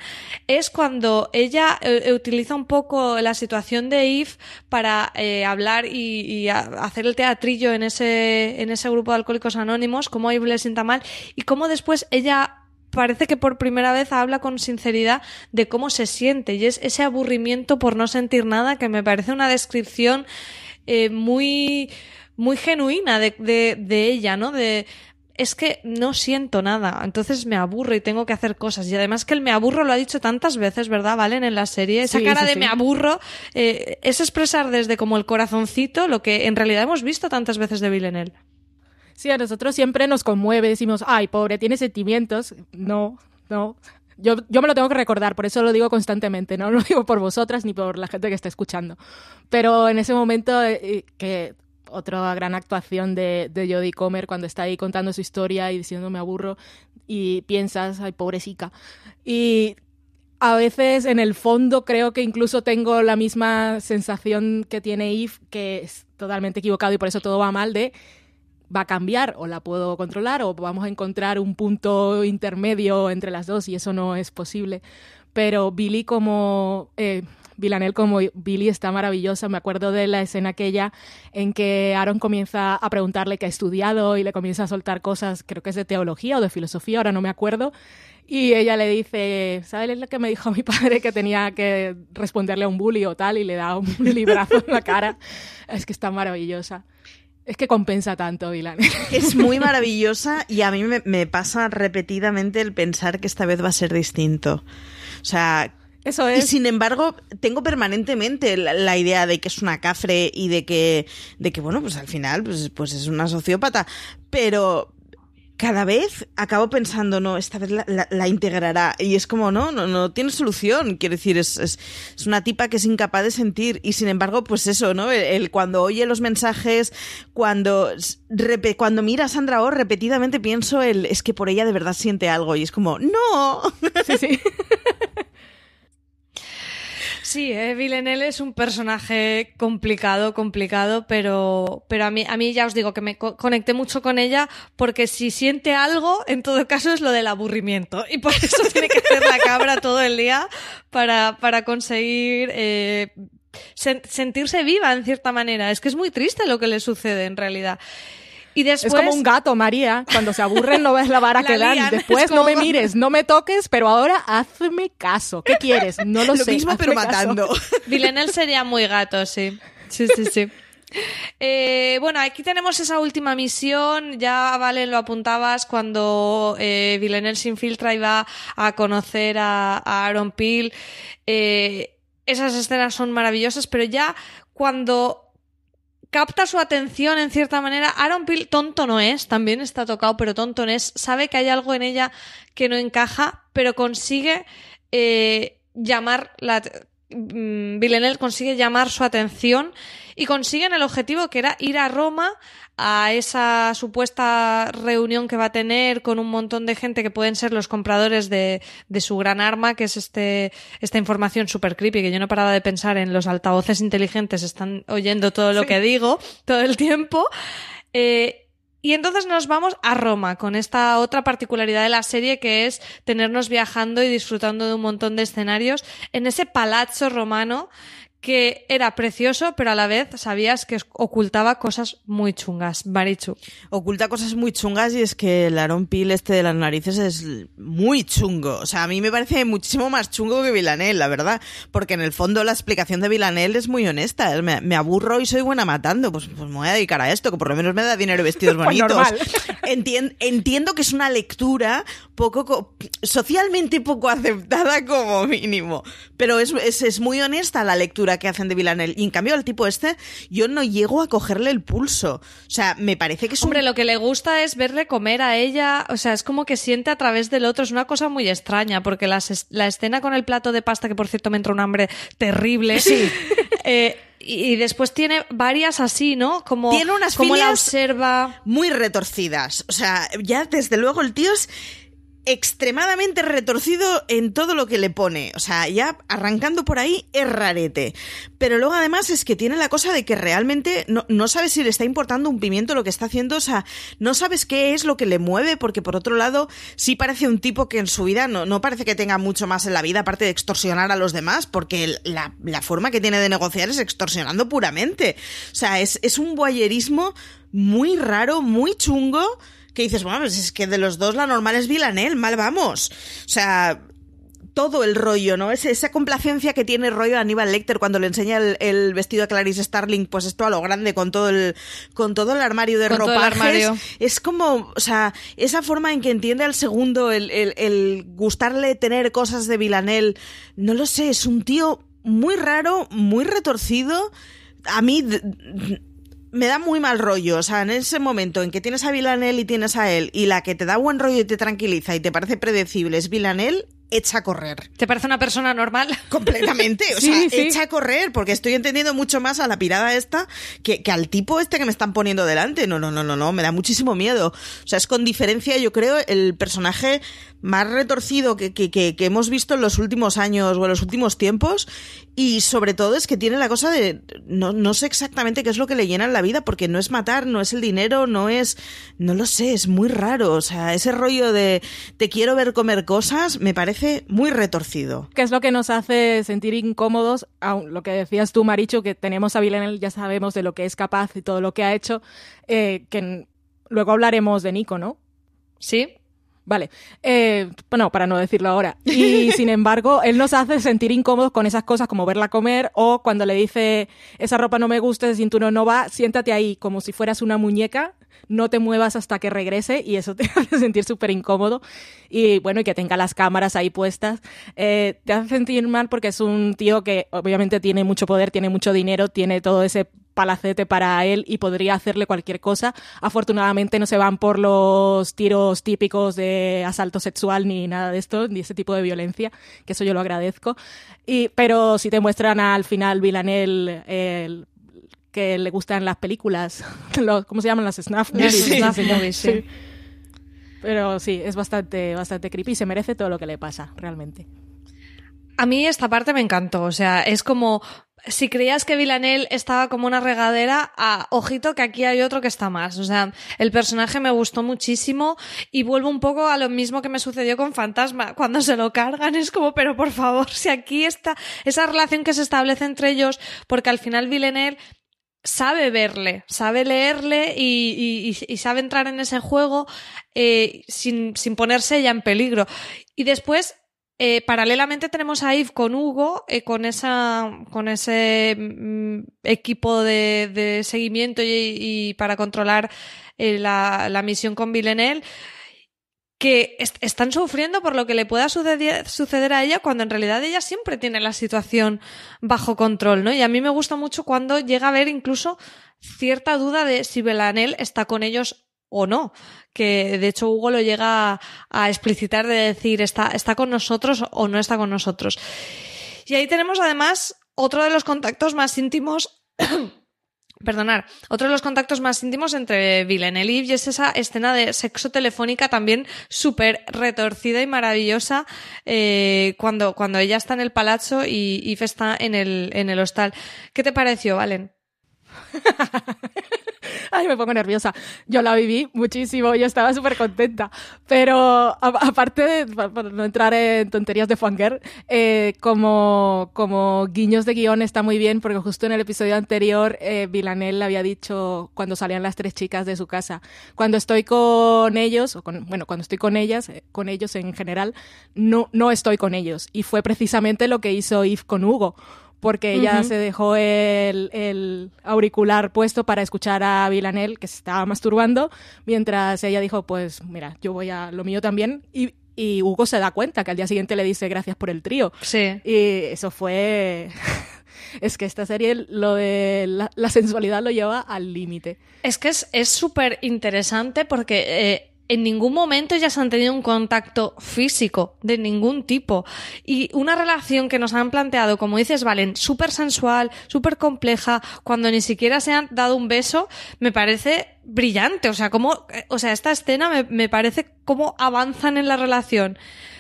es cuando ella eh, utiliza un poco la situación de Eve para eh, hablar y, hacer el teatrillo en ese, en ese grupo de alcohólicos anónimos, como a Eve le sienta mal, y cómo después ella parece que por primera vez habla con sinceridad de cómo se siente y es ese aburrimiento por no sentir nada que me parece una descripción eh, muy muy genuina de, de, de ella, ¿no? De es que no siento nada, entonces me aburro y tengo que hacer cosas. Y además que el me aburro lo ha dicho tantas veces, ¿verdad, Valen? En la serie. Esa Sí, cara sí, de sí. me aburro eh, es expresar desde como el corazoncito lo que en realidad hemos visto tantas veces de Villanelle. Sí, a nosotros siempre nos conmueve, decimos, ay, pobre, tiene sentimientos. No, no. Yo, yo me lo tengo que recordar, por eso lo digo constantemente, no lo digo por vosotras ni por la gente que está escuchando. Pero en ese momento, eh, eh, que otra gran actuación de, de Jodie Comer cuando está ahí contando su historia y diciendo me aburro y piensas, ay, pobrecita. Y a veces en el fondo creo que incluso tengo la misma sensación que tiene Eve, que es totalmente equivocado y por eso todo va mal, de va a cambiar o la puedo controlar o vamos a encontrar un punto intermedio entre las dos y eso no es posible. Pero Billy como... Eh, Villanelle como Billy está maravillosa. Me acuerdo de la escena aquella en que Aaron comienza a preguntarle qué ha estudiado y le comienza a soltar cosas, creo que es de teología o de filosofía, ahora no me acuerdo. Y ella le dice, ¿sabes lo que me dijo mi padre? Que tenía que responderle a un bully o tal, y le da un librazo en la cara. Es que está maravillosa. Es que compensa tanto, Dylan. Es muy maravillosa y a mí me, me pasa repetidamente el pensar que esta vez va a ser distinto. O sea, Eso Y es. sin embargo, tengo permanentemente la, la idea de que es una cafre y de que, de que bueno, pues al final, pues, pues es una sociópata. Pero cada vez acabo pensando, no, esta vez la, la- la integrará. Y es como, no, no, no tiene solución. Quiero decir, es, es, es una tipa que es incapaz de sentir. Y sin embargo, pues eso, ¿no? El, el cuando oye los mensajes, cuando, cuando mira a Sandra Oh, repetidamente pienso el, es que por ella de verdad siente algo. Y es como, no. Sí, sí. Sí, eh, Villanelle es un personaje complicado, complicado, pero, pero a, mí, a mí ya os digo que me co- conecté mucho con ella porque si siente algo, en todo caso es lo del aburrimiento. Y por eso tiene que hacer la cabra todo el día para, para conseguir eh, sen- sentirse viva en cierta manera. Es que es muy triste lo que le sucede en realidad. Y después... Es como un gato, María. Cuando se aburren no ves la vara La que dan. Después como- no me mires, no me toques, pero ahora hazme caso. ¿Qué quieres? No lo, Lo sé. mismo, hazme pero caso. matando. Villanelle sería muy gato, sí. Sí, sí, sí. Eh, bueno, aquí tenemos esa última misión. Ya, Vale, lo apuntabas cuando eh, Villanelle se infiltra y va a conocer a, a Aaron Peel. Eh, esas escenas son maravillosas, pero ya cuando capta su atención en cierta manera. Aaron Peel tonto no es, también está tocado, pero tonto no es. Sabe que hay algo en ella que no encaja, pero consigue eh, llamar la. Mm, Villeneuve consigue llamar su atención y consiguen el objetivo que era ir a Roma a esa supuesta reunión que va a tener con un montón de gente que pueden ser los compradores de, de su gran arma, que es este, esta información super creepy, que yo no paraba de pensar en los altavoces inteligentes, están oyendo todo lo Sí. que digo todo el tiempo. Eh, y entonces nos vamos a Roma con esta otra particularidad de la serie que es tenernos viajando y disfrutando de un montón de escenarios en ese palazzo romano que era precioso, pero a la vez sabías que ocultaba cosas muy chungas. Marichu. Oculta cosas muy chungas y es que el Aaron Peel este de las narices es muy chungo. O sea, a mí me parece muchísimo más chungo que Villanelle, la verdad. Porque en el fondo la explicación de Villanelle es muy honesta. Me, me aburro y soy buena matando. Pues, pues me voy a dedicar a esto, que por lo menos me da dinero y vestidos Pues bonitos. Entien- entiendo que es una lectura poco co- socialmente poco aceptada como mínimo. Pero es, es, es muy honesta la lectura que hacen de Villanelle. Y en cambio al tipo este, yo no llego a cogerle el pulso. O sea, me parece que es Hombre, un... lo que le gusta es verle comer a ella, o sea, es como que siente a través del otro, es una cosa muy extraña, porque es- la escena con el plato de pasta, que por cierto me entra un hambre terrible, sí. Eh, y, después tiene varias así, ¿no? Como, Tiene unas como la observa. muy retorcidas. O sea, ya desde luego el tío es extremadamente retorcido en todo lo que le pone. O sea, ya arrancando por ahí es rarete. Pero luego además es que tiene la cosa de que realmente no, no sabes si le está importando un pimiento lo que está haciendo. O sea, no sabes qué es lo que le mueve porque por otro lado sí parece un tipo que en su vida no, no parece que tenga mucho más en la vida aparte de extorsionar a los demás porque la, la forma que tiene de negociar es extorsionando puramente. O sea, es, es un voyerismo muy raro, muy chungo que dices, bueno, pues es que de los dos la normal es Villanelle, mal vamos. O sea, todo el rollo, ¿no? Es esa complacencia que tiene el rollo Aníbal Lecter cuando le enseña el, el vestido a Clarice Starling, pues esto a lo grande con todo el con todo el armario de ropajes. Es como, o sea, esa forma en que entiende al segundo el, el- el gustarle tener cosas de Villanelle, no lo sé, es un tío muy raro, muy retorcido. A mí me da muy mal rollo. O sea, en ese momento en que tienes a Villanelle y tienes a él, y la que te da buen rollo y te tranquiliza y te parece predecible es Villanelle, echa a correr. ¿Te parece una persona normal? Completamente. O Sí, sea, sí. echa a correr, porque estoy entendiendo mucho más a la pirada esta que, que al tipo este que me están poniendo delante. No, no, no, no, no, me da muchísimo miedo. O sea, es con diferencia, yo creo, el personaje más retorcido que, que, que, que hemos visto en los últimos años o en los últimos tiempos. Y sobre todo es que tiene la cosa de. No, no sé exactamente qué es lo que le llena en la vida, porque no es matar, no es el dinero, no es. No lo sé, es muy raro. O sea, ese rollo de te quiero ver comer cosas me parece muy retorcido. que es lo que nos hace sentir incómodos, aun lo que decías tú, Maricho, que tenemos a Villanelle, ya sabemos de lo que es capaz y todo lo que ha hecho, eh, que luego hablaremos de Nico, ¿no? Sí. Vale, eh, bueno, para no decirlo ahora. Y sin embargo, él nos hace sentir incómodos con esas cosas como verla comer o cuando le dice, esa ropa no me gusta, ese cinturón no va, siéntate ahí como si fueras una muñeca, no te muevas hasta que regrese y eso te hace sentir súper incómodo. Y bueno, y que tenga las cámaras ahí puestas, eh, te hace sentir mal porque es un tío que obviamente tiene mucho poder, tiene mucho dinero, tiene todo ese palacete para él y podría hacerle cualquier cosa. Afortunadamente no se van por los tiros típicos de asalto sexual ni nada de esto, ni ese tipo de violencia, que eso yo lo agradezco. Y, pero si te muestran al final Villanel el, que le gustan las películas, los, ¿cómo se llaman? Las snuff. Sí, sí. sí. Pero sí, es bastante, bastante creepy y se merece todo lo que le pasa, realmente. A mí esta parte me encantó, o sea, es como si creías que Villanel estaba como una regadera, a ojito que aquí hay otro que está más. O sea, el personaje me gustó muchísimo y vuelvo un poco a lo mismo que me sucedió con Fantasma. Cuando se lo cargan es como, pero por favor, si aquí está esa relación que se establece entre ellos, porque al final Villanel sabe verle, sabe leerle y, sabe entrar en ese juego eh, sin, sin ponerse ella en peligro. Y después, eh, paralelamente tenemos a Yves con Hugo, eh, con esa, con ese mm, equipo de, seguimiento y, para controlar eh, la, la misión con Villeneuve que est- están sufriendo por lo que le pueda suceder, a ella cuando en realidad ella siempre tiene la situación bajo control, ¿no? Y a mí me gusta mucho cuando llega a haber incluso cierta duda de si Belanel está con ellos o no, que de hecho Hugo lo llega a, explicitar de decir está, está con nosotros o no está con nosotros. Y ahí tenemos además otro de los contactos más íntimos Perdonar, otro de los contactos más íntimos entre Eve y es esa escena de sexo telefónica también súper retorcida y maravillosa eh, cuando, cuando ella está en el palazzo y Eve está en el, en el hostal. ¿Qué te pareció, Valen? Ay, me pongo nerviosa. Yo la viví muchísimo, yo estaba súper contenta. Pero aparte de, pa- para no entrar en tonterías de Fanger, eh, como, como guiños de guion está muy bien, porque justo en el episodio anterior, eh, Villanelle había dicho cuando salían las tres chicas de su casa, cuando estoy con ellos, o con, bueno, cuando estoy con ellas, eh, con ellos en general, no, no estoy con ellos. Y fue precisamente lo que hizo Eve con Hugo porque ella se dejó el, el auricular puesto para escuchar a Villanel, que se estaba masturbando, mientras ella dijo, pues mira, yo voy a lo mío también. Y, y Hugo se da cuenta que al día siguiente le dice gracias por el trío. Sí. Y eso fue... es que esta serie lo de la, la sensualidad lo lleva al límite. Es que es es súper interesante porque eh, en ningún momento ellas han tenido un contacto físico de ningún tipo. Y una relación que nos han planteado, como dices, Valen, súper sensual, súper compleja, cuando ni siquiera se han dado un beso, me parece brillante. O sea, como, eh, o sea, esta escena me, me parece cómo avanzan en la relación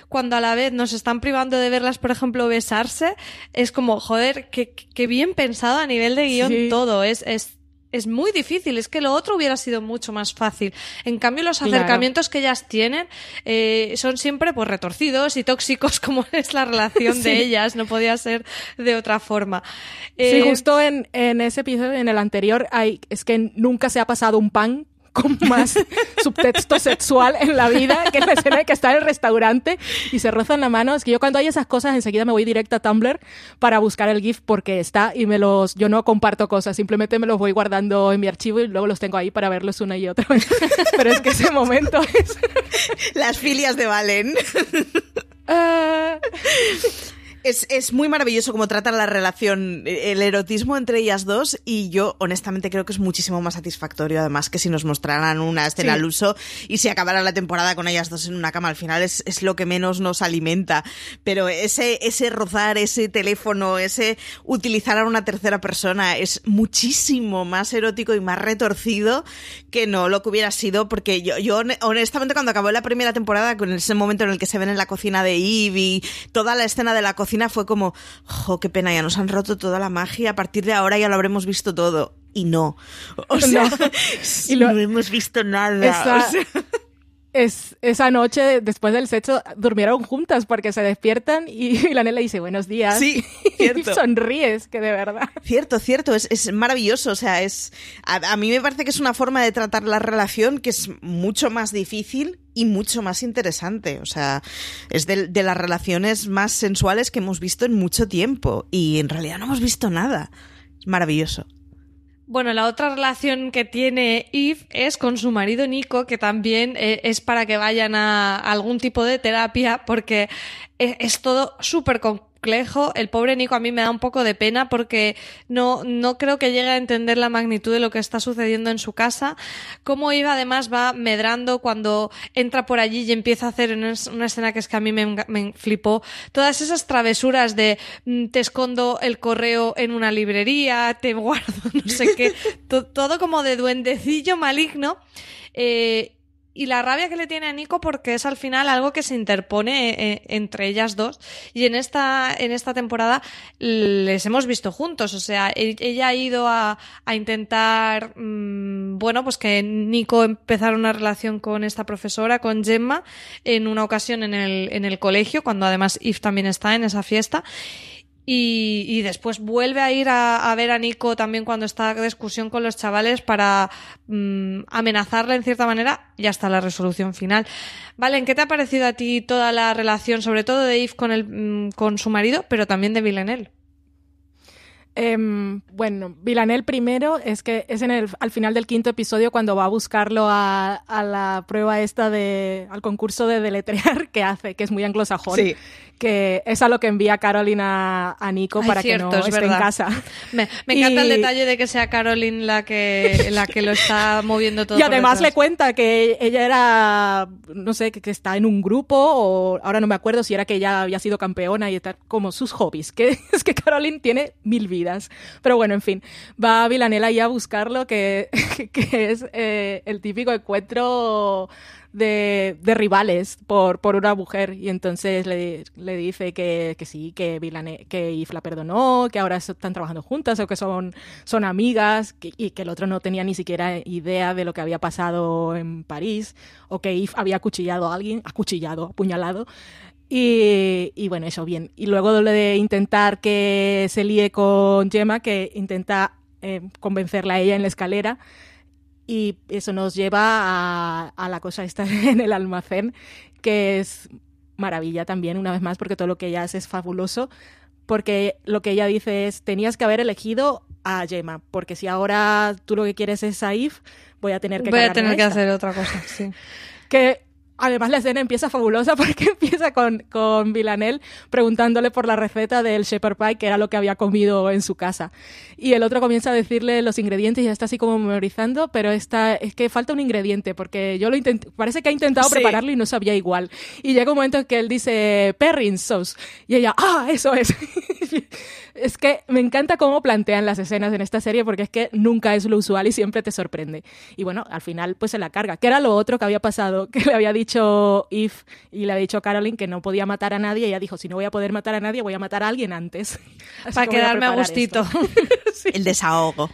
cuando a la vez nos están privando de verlas, por ejemplo, besarse, es como, joder, qué, qué bien pensado a nivel de guion Sí. todo. Es, es, es muy difícil, es que lo otro hubiera sido mucho más fácil. En cambio, los Claro. acercamientos que ellas tienen eh, son siempre pues retorcidos y tóxicos como es la relación de Sí. ellas, no podía ser de otra forma. Sí, Eh, justo en, en ese episodio, en el anterior, hay, es que nunca se ha pasado un pan con más subtexto sexual en la vida que en la escena de que está en el restaurante y se rozan la mano. Es que yo cuando hay esas cosas enseguida me voy directa a Tumblr para buscar el GIF porque está y me los, yo no comparto cosas, simplemente me los voy guardando en mi archivo y luego los tengo ahí para verlos una y otra vez. Pero es que ese momento es... Las filias de Valen. Ah, Es, es muy maravilloso cómo tratan la relación, eh, el erotismo entre ellas dos y yo honestamente creo que es muchísimo más satisfactorio además que si nos mostraran una escena Sí. al uso y si acabara la temporada con ellas dos en una cama al final es, es lo que menos nos alimenta pero ese, ese rozar, ese teléfono, ese utilizar a una tercera persona es muchísimo más erótico y más retorcido que no lo que hubiera sido porque yo, yo hone- honestamente cuando acabó la primera temporada con ese momento en el que se ven en la cocina de Eve y toda la escena de la cocina fue como, jo, qué pena, ya nos han roto toda la magia, a partir de ahora ya lo habremos visto todo. Y no. O sea, No. Y lo- no hemos visto nada. Esa- o sea. Es, esa noche, después del sexo, durmieron juntas porque se despiertan y Villanelle le dice buenos días. Sí, y cierto. sonríes, que de verdad. Cierto, cierto, es, es maravilloso. O sea, es. A, a mí me parece que es una forma de tratar la relación que es mucho más difícil y mucho más interesante. O sea, es de, de las relaciones más sensuales que hemos visto en mucho tiempo. Y en realidad no hemos visto nada. Es maravilloso. Bueno, la otra relación que tiene Eve es con su marido Nico, que también eh, es para que vayan a algún tipo de terapia, porque es, es todo súper El pobre Nico a mí me da un poco de pena porque no, no creo que llegue a entender la magnitud de lo que está sucediendo en su casa. Cómo Eve además va medrando cuando entra por allí y empieza a hacer una, escena que es que a mí me, me flipó. Todas esas travesuras de mm, te escondo el correo en una librería, te guardo no sé qué, to- todo como de duendecillo maligno. Eh, y la rabia que le tiene a Nico porque es al final algo que se interpone eh, entre ellas dos. Y en esta en esta temporada les hemos visto juntos. O sea e- ella ha ido a, a intentar mm, bueno pues que Nico empezara una relación con esta profesora con Gemma en una ocasión en el en el colegio cuando además Eve también está en esa fiesta y, y después vuelve a ir a, a ver a Nico también cuando está de excursión con los chavales para mm, amenazarle en cierta manera y hasta la resolución final. Vale, ¿qué te ha parecido a ti toda la relación, sobre todo de Eve con, el, mm, con su marido, pero también de Villanelle? Em, bueno, Villanelle primero es que es en el, al final del quinto episodio cuando va a buscarlo a, a la prueba esta de, al concurso de deletrear que hace, que es muy anglosajón. Sí. Que es a lo que envía Caroline a, a Nico Ay, para cierto, que no es esté verdad. en casa. Me, me encanta el detalle de que sea Caroline la que, la que lo está moviendo todo. Y además le cuenta que ella era, no sé, que, que está en un grupo, o ahora no me acuerdo si era que ella había sido campeona y tal, como sus hobbies, que es que Caroline tiene mil vidas. Pero bueno, en fin, va Villanelle ahí a buscarlo, que, que es eh, el típico encuentro de, de rivales por, por una mujer y entonces le, le dice que, que sí, que, Vilane- que Yves la perdonó, que ahora están trabajando juntas o que son, son amigas y que el otro no tenía ni siquiera idea de lo que había pasado en París o que Yves había acuchillado a alguien, acuchillado, apuñalado. Y, y bueno, eso bien. Y luego de intentar que se líe con Gemma, que intenta eh, convencerla a ella en la escalera, y eso nos lleva a, a la cosa esta en el almacén, que es maravilla también, una vez más, porque todo lo que ella hace es fabuloso, porque lo que ella dice es, tenías que haber elegido a Gemma, porque si ahora tú lo que quieres es a Yves, voy a tener que Voy a tener que esta". hacer otra cosa, sí. Que además la escena empieza fabulosa porque empieza con, con Villanelle preguntándole por la receta del shepherd pie, que era lo que había comido en su casa. Y el otro comienza a decirle los ingredientes y ya está así como memorizando, pero está, es que falta un ingrediente porque yo lo intenté, parece que ha intentado Sí. prepararlo y no sabía igual. Y llega un momento en que él dice perrin sauce y ella, ah, eso es. es que me encanta cómo plantean las escenas en esta serie porque es que nunca es lo usual y siempre te sorprende. Y bueno, al final pues se la carga. Que era lo otro que había pasado, que le había dicho Eve y le había dicho a Caroline que no podía matar a nadie y ella dijo, si no voy a poder matar a nadie, voy a matar a alguien antes. Así Para que quedarme a gustito. El desahogo.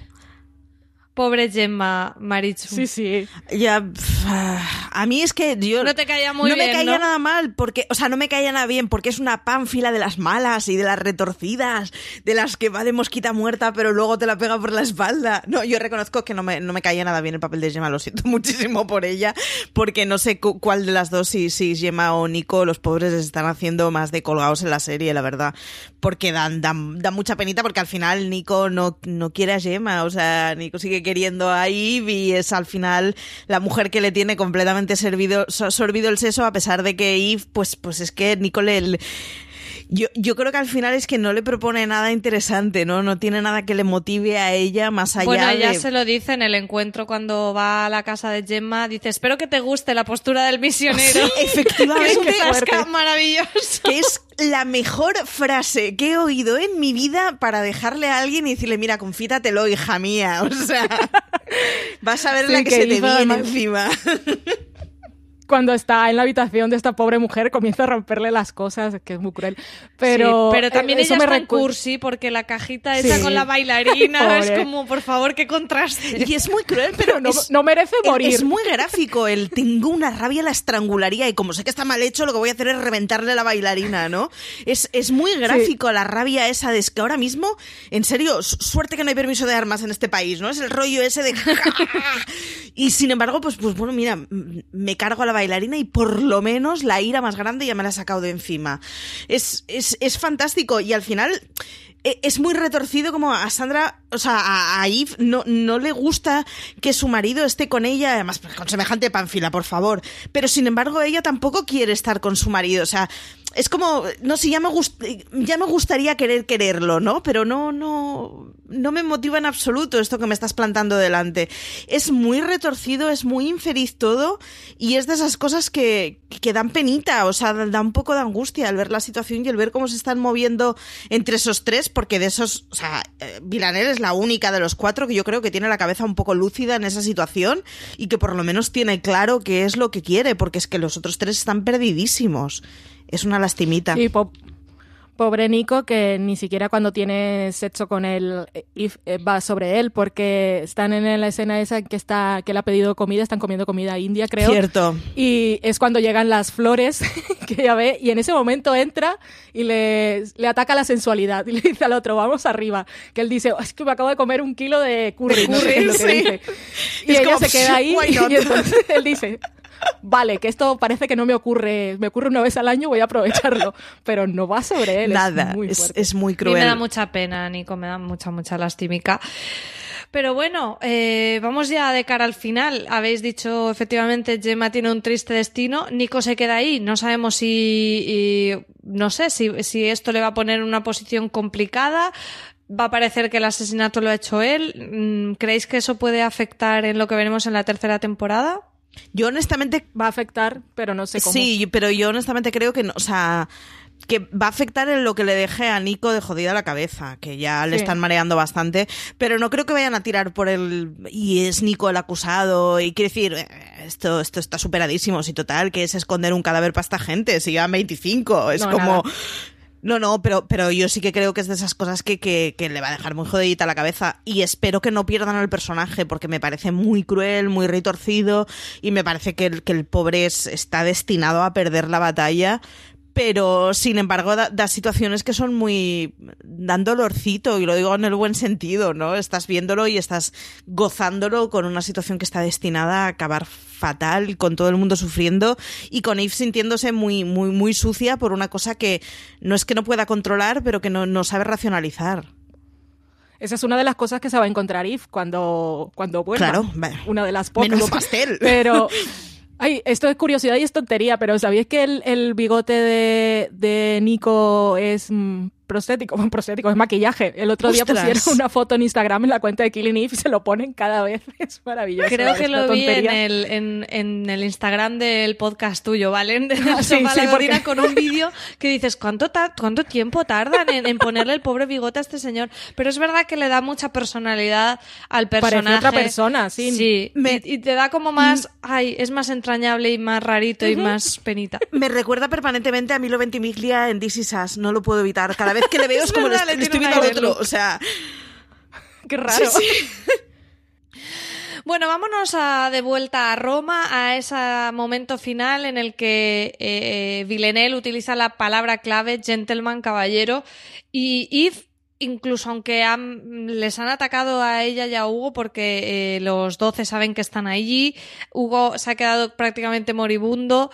Pobre Gemma Marichu. Sí, sí. Ya, pf, ah, a mí es que yo No te caía muy no bien, me caía ¿no? nada mal porque, o sea, no me caía nada bien porque es una pánfila de las malas y de las retorcidas, de las que va de mosquita muerta pero luego te la pega por la espalda. No, yo reconozco que no me, no me caía nada bien el papel de Gemma, lo siento muchísimo por ella porque no sé cu- cuál de las dos, si, si Gemma o Nico, los pobres les están haciendo más de colgados en la serie, la verdad, porque dan, dan, dan mucha penita porque al final Nico no, no quiere a Gemma, o sea, Nico sigue queriendo a Eve y es al final la mujer que le tiene completamente servido, so- sorbido el seso a pesar de que Eve, pues, pues es que Nico le... yo, yo creo que al final es que no le propone nada interesante, ¿no? No tiene nada que le motive a ella más allá Bueno, ella de... se lo dice en el encuentro cuando va a la casa de Gemma. Dice, espero que te guste la postura del misionero. Sí, efectivamente. es maravilloso. que es la mejor frase que he oído en mi vida para dejarle a alguien y decirle, mira, confítatelo, hija mía. O sea, vas a ver Sí, la que, que se te viene encima. Cuando está en la habitación de esta pobre mujer comienza a romperle las cosas, que es muy cruel. Pero, Sí, pero también eh, eso ella me está en cursi porque la cajita esa Sí. con la bailarina es como, por favor, qué contraste. Y es muy cruel, pero no, es- no merece es- morir. Es muy gráfico. El tengo una rabia, la estrangularía. Y como sé que está mal hecho, lo que voy a hacer es reventarle la bailarina, ¿no? Es, es muy gráfico la rabia esa de es que ahora mismo, en serio, su- suerte que no hay permiso de armas en este país, ¿no? Es el rollo ese de. y sin embargo, pues, pues bueno, mira, me cargo a la bailarina y por lo menos la ira más grande ya me la ha sacado de encima. Es, es, es fantástico. Y al final e- es muy retorcido como a Sandra, o sea, a, a Eve no, no le gusta que su marido esté con ella, además pues, con semejante panfila, por favor. Pero sin embargo, ella tampoco quiere estar con su marido, o sea, es como, no sé, ya me, gust- ya me gustaría querer quererlo, ¿no? Pero no, no, no me motiva en absoluto esto que me estás plantando delante. Es muy retorcido, es muy infeliz todo y es de esas cosas que, que dan penita, o sea, da un poco de angustia al ver la situación y el ver cómo se están moviendo entre esos tres, porque de esos, o sea, eh, Villanelle es la única de los cuatro que yo creo que tiene la cabeza un poco lúcida en esa situación y que por lo menos tiene claro qué es lo que quiere, porque es que los otros tres están perdidísimos. Es una lastimita. Po- pobre Nico, que ni siquiera cuando tiene sexo con él eh, eh, va sobre él, porque están en la escena esa en que está que él ha pedido comida, están comiendo comida india, creo. Cierto. Y es cuando llegan las flores que ella ve, y en ese momento entra y le, le ataca la sensualidad y le dice al otro, vamos arriba. Que él dice, "Oh, es que me acabo de comer un kilo de curry. no sé sí. Y Es ella como, se queda ahí y entonces él dice, vale, que esto parece que no me ocurre, me ocurre una vez al año, voy a aprovecharlo. Pero no va sobre él. Nada, es muy es, fuerte. es muy A mí me da cruel. mucha pena, Nico, me da mucha, mucha lastimica. Pero bueno, eh, vamos ya de cara al final. Habéis dicho, efectivamente, Gemma tiene un triste destino. Nico se queda ahí. No sabemos si, y- no sé, si, si esto le va a poner en una posición complicada. Va a parecer que el asesinato lo ha hecho él. Mm, ¿Creéis que eso puede afectar en lo que veremos en la tercera temporada? Yo honestamente Va a afectar, pero no sé cómo. Sí, pero yo honestamente creo que no, o sea, que va a afectar en lo que le deje a Nico de jodida la cabeza, que ya le Sí. están mareando bastante, pero no creo que vayan a tirar por el y es Nico el acusado y quiere decir, eh, esto esto está superadísimo, si total que es esconder un cadáver para esta gente, si llevan 25, es No, como nada. No, no, pero, pero yo sí que creo que es de esas cosas que, que, que le va a dejar muy jodidita la cabeza. Y espero que no pierdan al personaje, porque me parece muy cruel, muy retorcido, y me parece que el, que el pobre es- está destinado a perder la batalla. Pero, sin embargo, da, da situaciones que son muy. dan dolorcito, y lo digo en el buen sentido, ¿no? Estás viéndolo y estás gozándolo con una situación que está destinada a acabar fatal, con todo el mundo sufriendo y con Eve sintiéndose muy, muy, muy sucia por una cosa que no es que no pueda controlar, pero que no, no sabe racionalizar. Esa es una de las cosas que se va a encontrar Eve cuando, cuando vuelva. Claro. Una de las pocas. Menudo pastel. Pero, ay, esto es curiosidad y es tontería, pero ¿sabíais que el, el bigote de, de Nico es mm, prostético? Bueno, prostético, es maquillaje. El otro día Ostras. pusieron una foto en Instagram en la cuenta de Killing Eve y se lo ponen cada vez. Es maravilloso. Creo que lo vi en tontería. el, en, en el Instagram del podcast tuyo, ¿vale? De Ah, sí, Sofá sí, porque- con un vídeo que dices, ¿cuánto, ta- ¿cuánto tiempo tardan en, en ponerle el pobre bigote a este señor? Pero es verdad que le da mucha personalidad al Parece personaje. otra persona, sí. Sí, Me- y, y te da como más, ay, es más entrañable y más rarito y más penita. Me recuerda permanentemente a Milo Ventimiglia en This Is Us, no lo puedo evitar. Cada vez que le veo es, como verdad, le le estoy viendo al otro. O sea, Qué raro. Sí, sí. Bueno, vámonos a, de vuelta a Roma, a ese momento final en el que eh, Villeneuve utiliza la palabra clave gentleman, caballero, y Yves, incluso aunque han- les han atacado a ella y a Hugo porque eh, los 12 saben que están allí, Hugo se ha quedado prácticamente moribundo.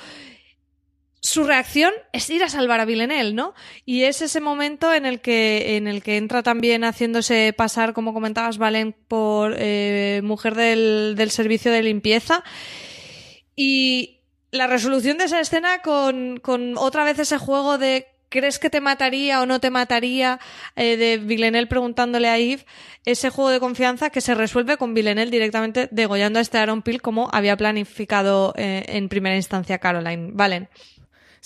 Su reacción es ir a salvar a Villeneuve, ¿no? Y es ese momento en el que, en el que entra también haciéndose pasar, como comentabas, Valen, por eh, mujer del, del servicio de limpieza. Y la resolución de esa escena con, con otra vez ese juego de ¿crees que te mataría o no te mataría? eh, de Villeneuve preguntándole a Yves, ese juego de confianza que se resuelve con Villeneuve directamente degollando a este Aaron Peel como había planificado eh, en primera instancia Caroline. Valen.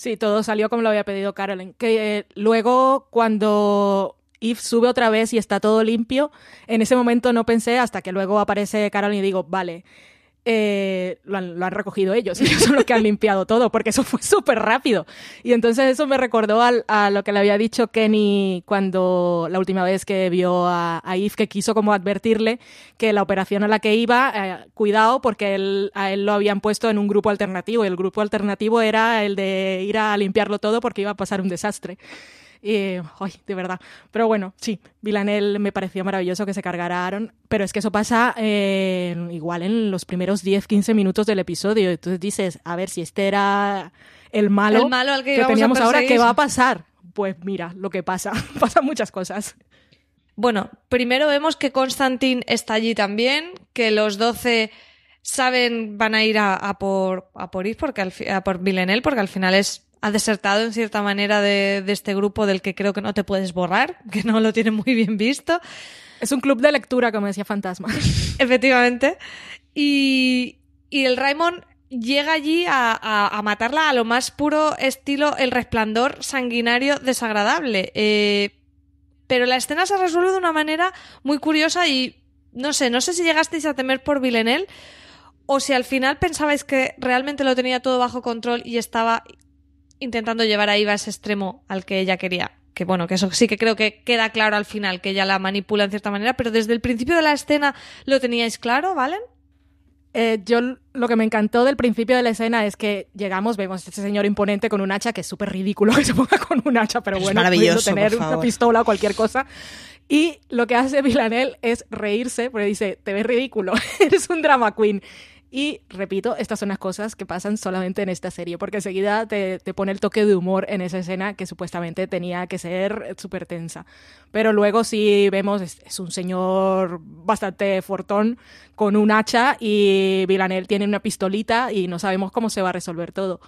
Sí, todo salió como lo había pedido Carolyn. Que eh, luego, cuando Eve sube otra vez y está todo limpio, en ese momento no pensé hasta que luego aparece Carolyn y digo, vale, eh, lo, han, recogido ellos, ellos son los que han limpiado todo, porque eso fue súper rápido. Y entonces eso me recordó al- a lo que le había dicho Kenny cuando la última vez que vio a, a Yves, que quiso como advertirle que la operación a la que iba, eh, cuidado, porque él- a él lo habían puesto en un grupo alternativo, y el grupo alternativo era el de ir a limpiarlo todo porque iba a pasar un desastre. Y, ay, de verdad. Pero bueno, sí, Villanel me pareció maravilloso que se cargara a Aaron, pero es que eso pasa eh, igual en los primeros 10, 15 minutos del episodio. Entonces dices, a ver, si este era el malo, El malo al que a teníamos ahora, ¿qué va a pasar? Pues mira, lo que pasa, pasan muchas cosas. Bueno, primero vemos que Constantin está allí también, que los 12 saben, van a ir a, a por, a por Yves, porque al a por Villanelle, porque al final es, ha desertado en cierta manera de, de este grupo del que creo que no te puedes borrar, que no lo tiene muy bien visto. Es un club de lectura, como decía Fantasma. Efectivamente. Y, y el Raymond llega allí a, a- a matarla a lo más puro estilo el resplandor sanguinario desagradable. Eh, pero la escena se resuelve de una manera muy curiosa y no sé, no sé si llegasteis a temer por Villeneuve o si al final pensabais que realmente lo tenía todo bajo control y estaba intentando llevar a Iva a ese extremo al que ella quería. Que bueno, que eso sí que creo que queda claro al final, que ella la manipula en cierta manera, pero desde el principio de la escena lo teníais claro, ¿valen? Eh, yo lo que me encantó del principio de la escena es que llegamos, vemos a este señor imponente con un hacha, que es súper ridículo que se ponga con un hacha, pero Es bueno, maravilloso, pudiendo tener una pistola o cualquier cosa. Y lo que hace Villanel es reírse, porque dice, te ves ridículo, eres un drama queen. Y repito, estas son las cosas que pasan solamente en esta serie, porque enseguida te, te pone el toque de humor en esa escena que supuestamente tenía que ser súper tensa. Pero luego sí vemos, es, un señor bastante fortón con un hacha y Villanel tiene una pistolita y no sabemos cómo se va a resolver todo.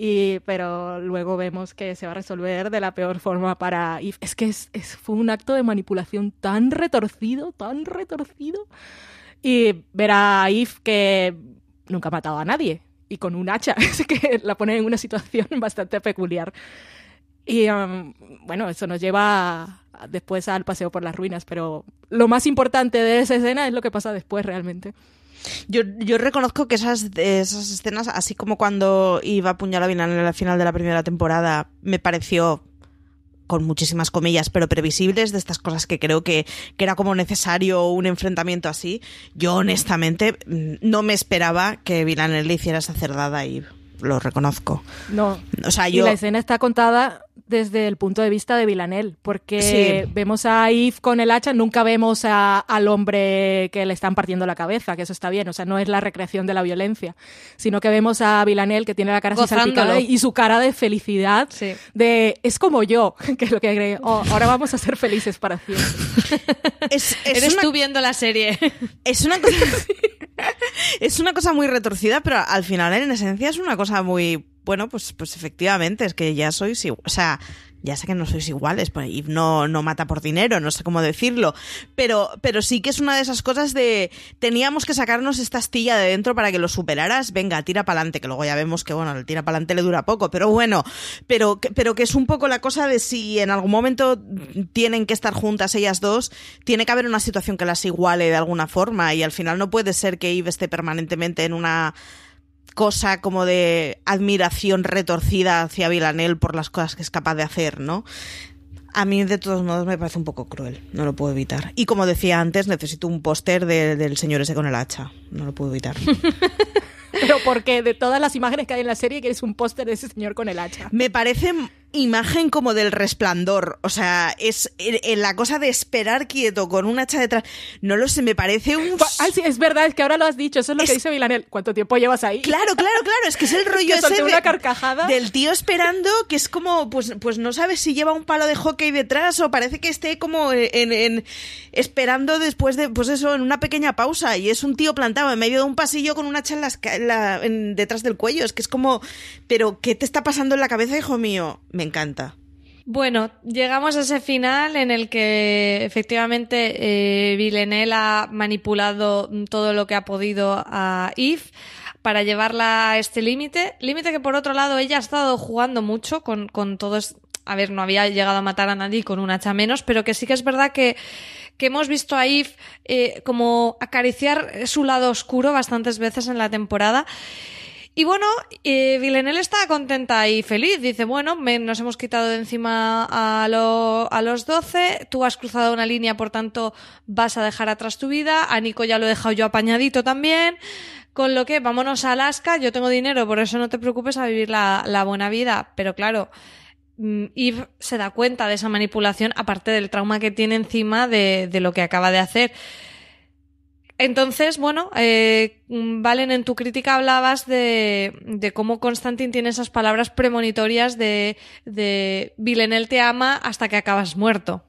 Y, pero luego vemos que se va a resolver de la peor forma para. Es que es- fue un acto de manipulación tan retorcido, tan retorcido. Y ver a Eve que nunca ha matado a nadie y con un hacha, así que la pone en una situación bastante peculiar. Y um, bueno, eso nos lleva después al paseo por las ruinas, pero lo más importante de esa escena es lo que pasa después realmente. Yo, yo reconozco que esas, esas escenas, así como cuando iba a apuñalar a Villanelle al final de la primera temporada, me pareció con muchísimas comillas, pero previsibles, de estas cosas que creo que, que era como necesario un enfrentamiento así. Yo honestamente mm, no me esperaba que Villanelle le hiciera esa cerdada y lo reconozco. No. O sea, Y yo... la escena está contada desde el punto de vista de Villanel, porque Sí. vemos a Eve con el hacha, nunca vemos a- al hombre que le están partiendo la cabeza, que eso está bien, o sea, no es la recreación de la violencia, sino que vemos a Villanel que tiene la cara así Gozándolo. salpicada y su cara de felicidad, de es como yo, que es lo que cree, "Oh, ahora vamos a ser felices para siempre. Es, Eres una- tú viendo la serie. Es una cosa. es una cosa muy retorcida, pero al final, en esencia, es una cosa muy. Bueno, pues, pues efectivamente, es que ya sois igual. O sea, ya sé que no sois iguales, pues, y no, no mata por dinero, no sé cómo decirlo. Pero, pero sí que es una de esas cosas de. Teníamos que sacarnos esta astilla de dentro para que lo superaras. Venga, tira para adelante, que luego ya vemos que, bueno, el tira para adelante le dura poco, pero bueno. Pero, pero que es un poco la cosa de si en algún momento tienen que estar juntas ellas dos, tiene que haber una situación que las iguale de alguna forma y al final no puede ser que Eve esté permanentemente en una cosa como de admiración retorcida hacia Villanelle por las cosas que es capaz de hacer, ¿no? A mí, de todos modos, me parece un poco cruel. No lo puedo evitar. Y como decía antes, necesito un póster de- del señor ese con el hacha. No lo puedo evitar. Pero porque de todas las imágenes que hay en la serie, que es un póster de ese señor con el hacha. Me parece imagen como del resplandor. O sea, es en- la cosa de esperar quieto con un hacha detrás. No lo sé, me parece un. Ah, sí, es verdad, es que ahora lo has dicho, eso es lo que dice Villanel. ¿Cuánto tiempo llevas ahí? Claro, claro, claro. Es que es el rollo que ese una carcajada. del tío esperando, que es como, pues, pues no sabes si lleva un palo de hockey detrás o parece que esté como en, en- esperando después de, pues eso, en una pequeña pausa. Y es un tío plantado en medio de un pasillo con un hacha en las en la- detrás del cuello. Es que es como, pero ¿qué te está pasando en la cabeza, hijo mío? Me encanta. Bueno, llegamos a ese final en el que efectivamente eh, Villanelle ha manipulado todo lo que ha podido a Eve para llevarla a este límite. Límite que por otro lado ella ha estado jugando mucho con, con todo es- A ver, no había llegado a matar a nadie con un hacha menos, pero que sí que es verdad que, que hemos visto a Eve eh, como acariciar su lado oscuro bastantes veces en la temporada. Y bueno, eh, Villanelle está contenta y feliz. Dice, bueno, me- nos hemos quitado de encima a, lo- a los 12, tú has cruzado una línea, por tanto vas a dejar atrás tu vida, a Nico ya lo he dejado yo apañadito también, con lo que vámonos a Alaska, yo tengo dinero, por eso no te preocupes a vivir la, la buena vida. Pero claro, mm, Eve se da cuenta de esa manipulación, aparte del trauma que tiene encima de, de lo que acaba de hacer. Entonces, bueno, eh, Valen, en tu crítica hablabas de, de cómo Constantin tiene esas palabras premonitorias de, de Villanelle te ama hasta que acabas muerto.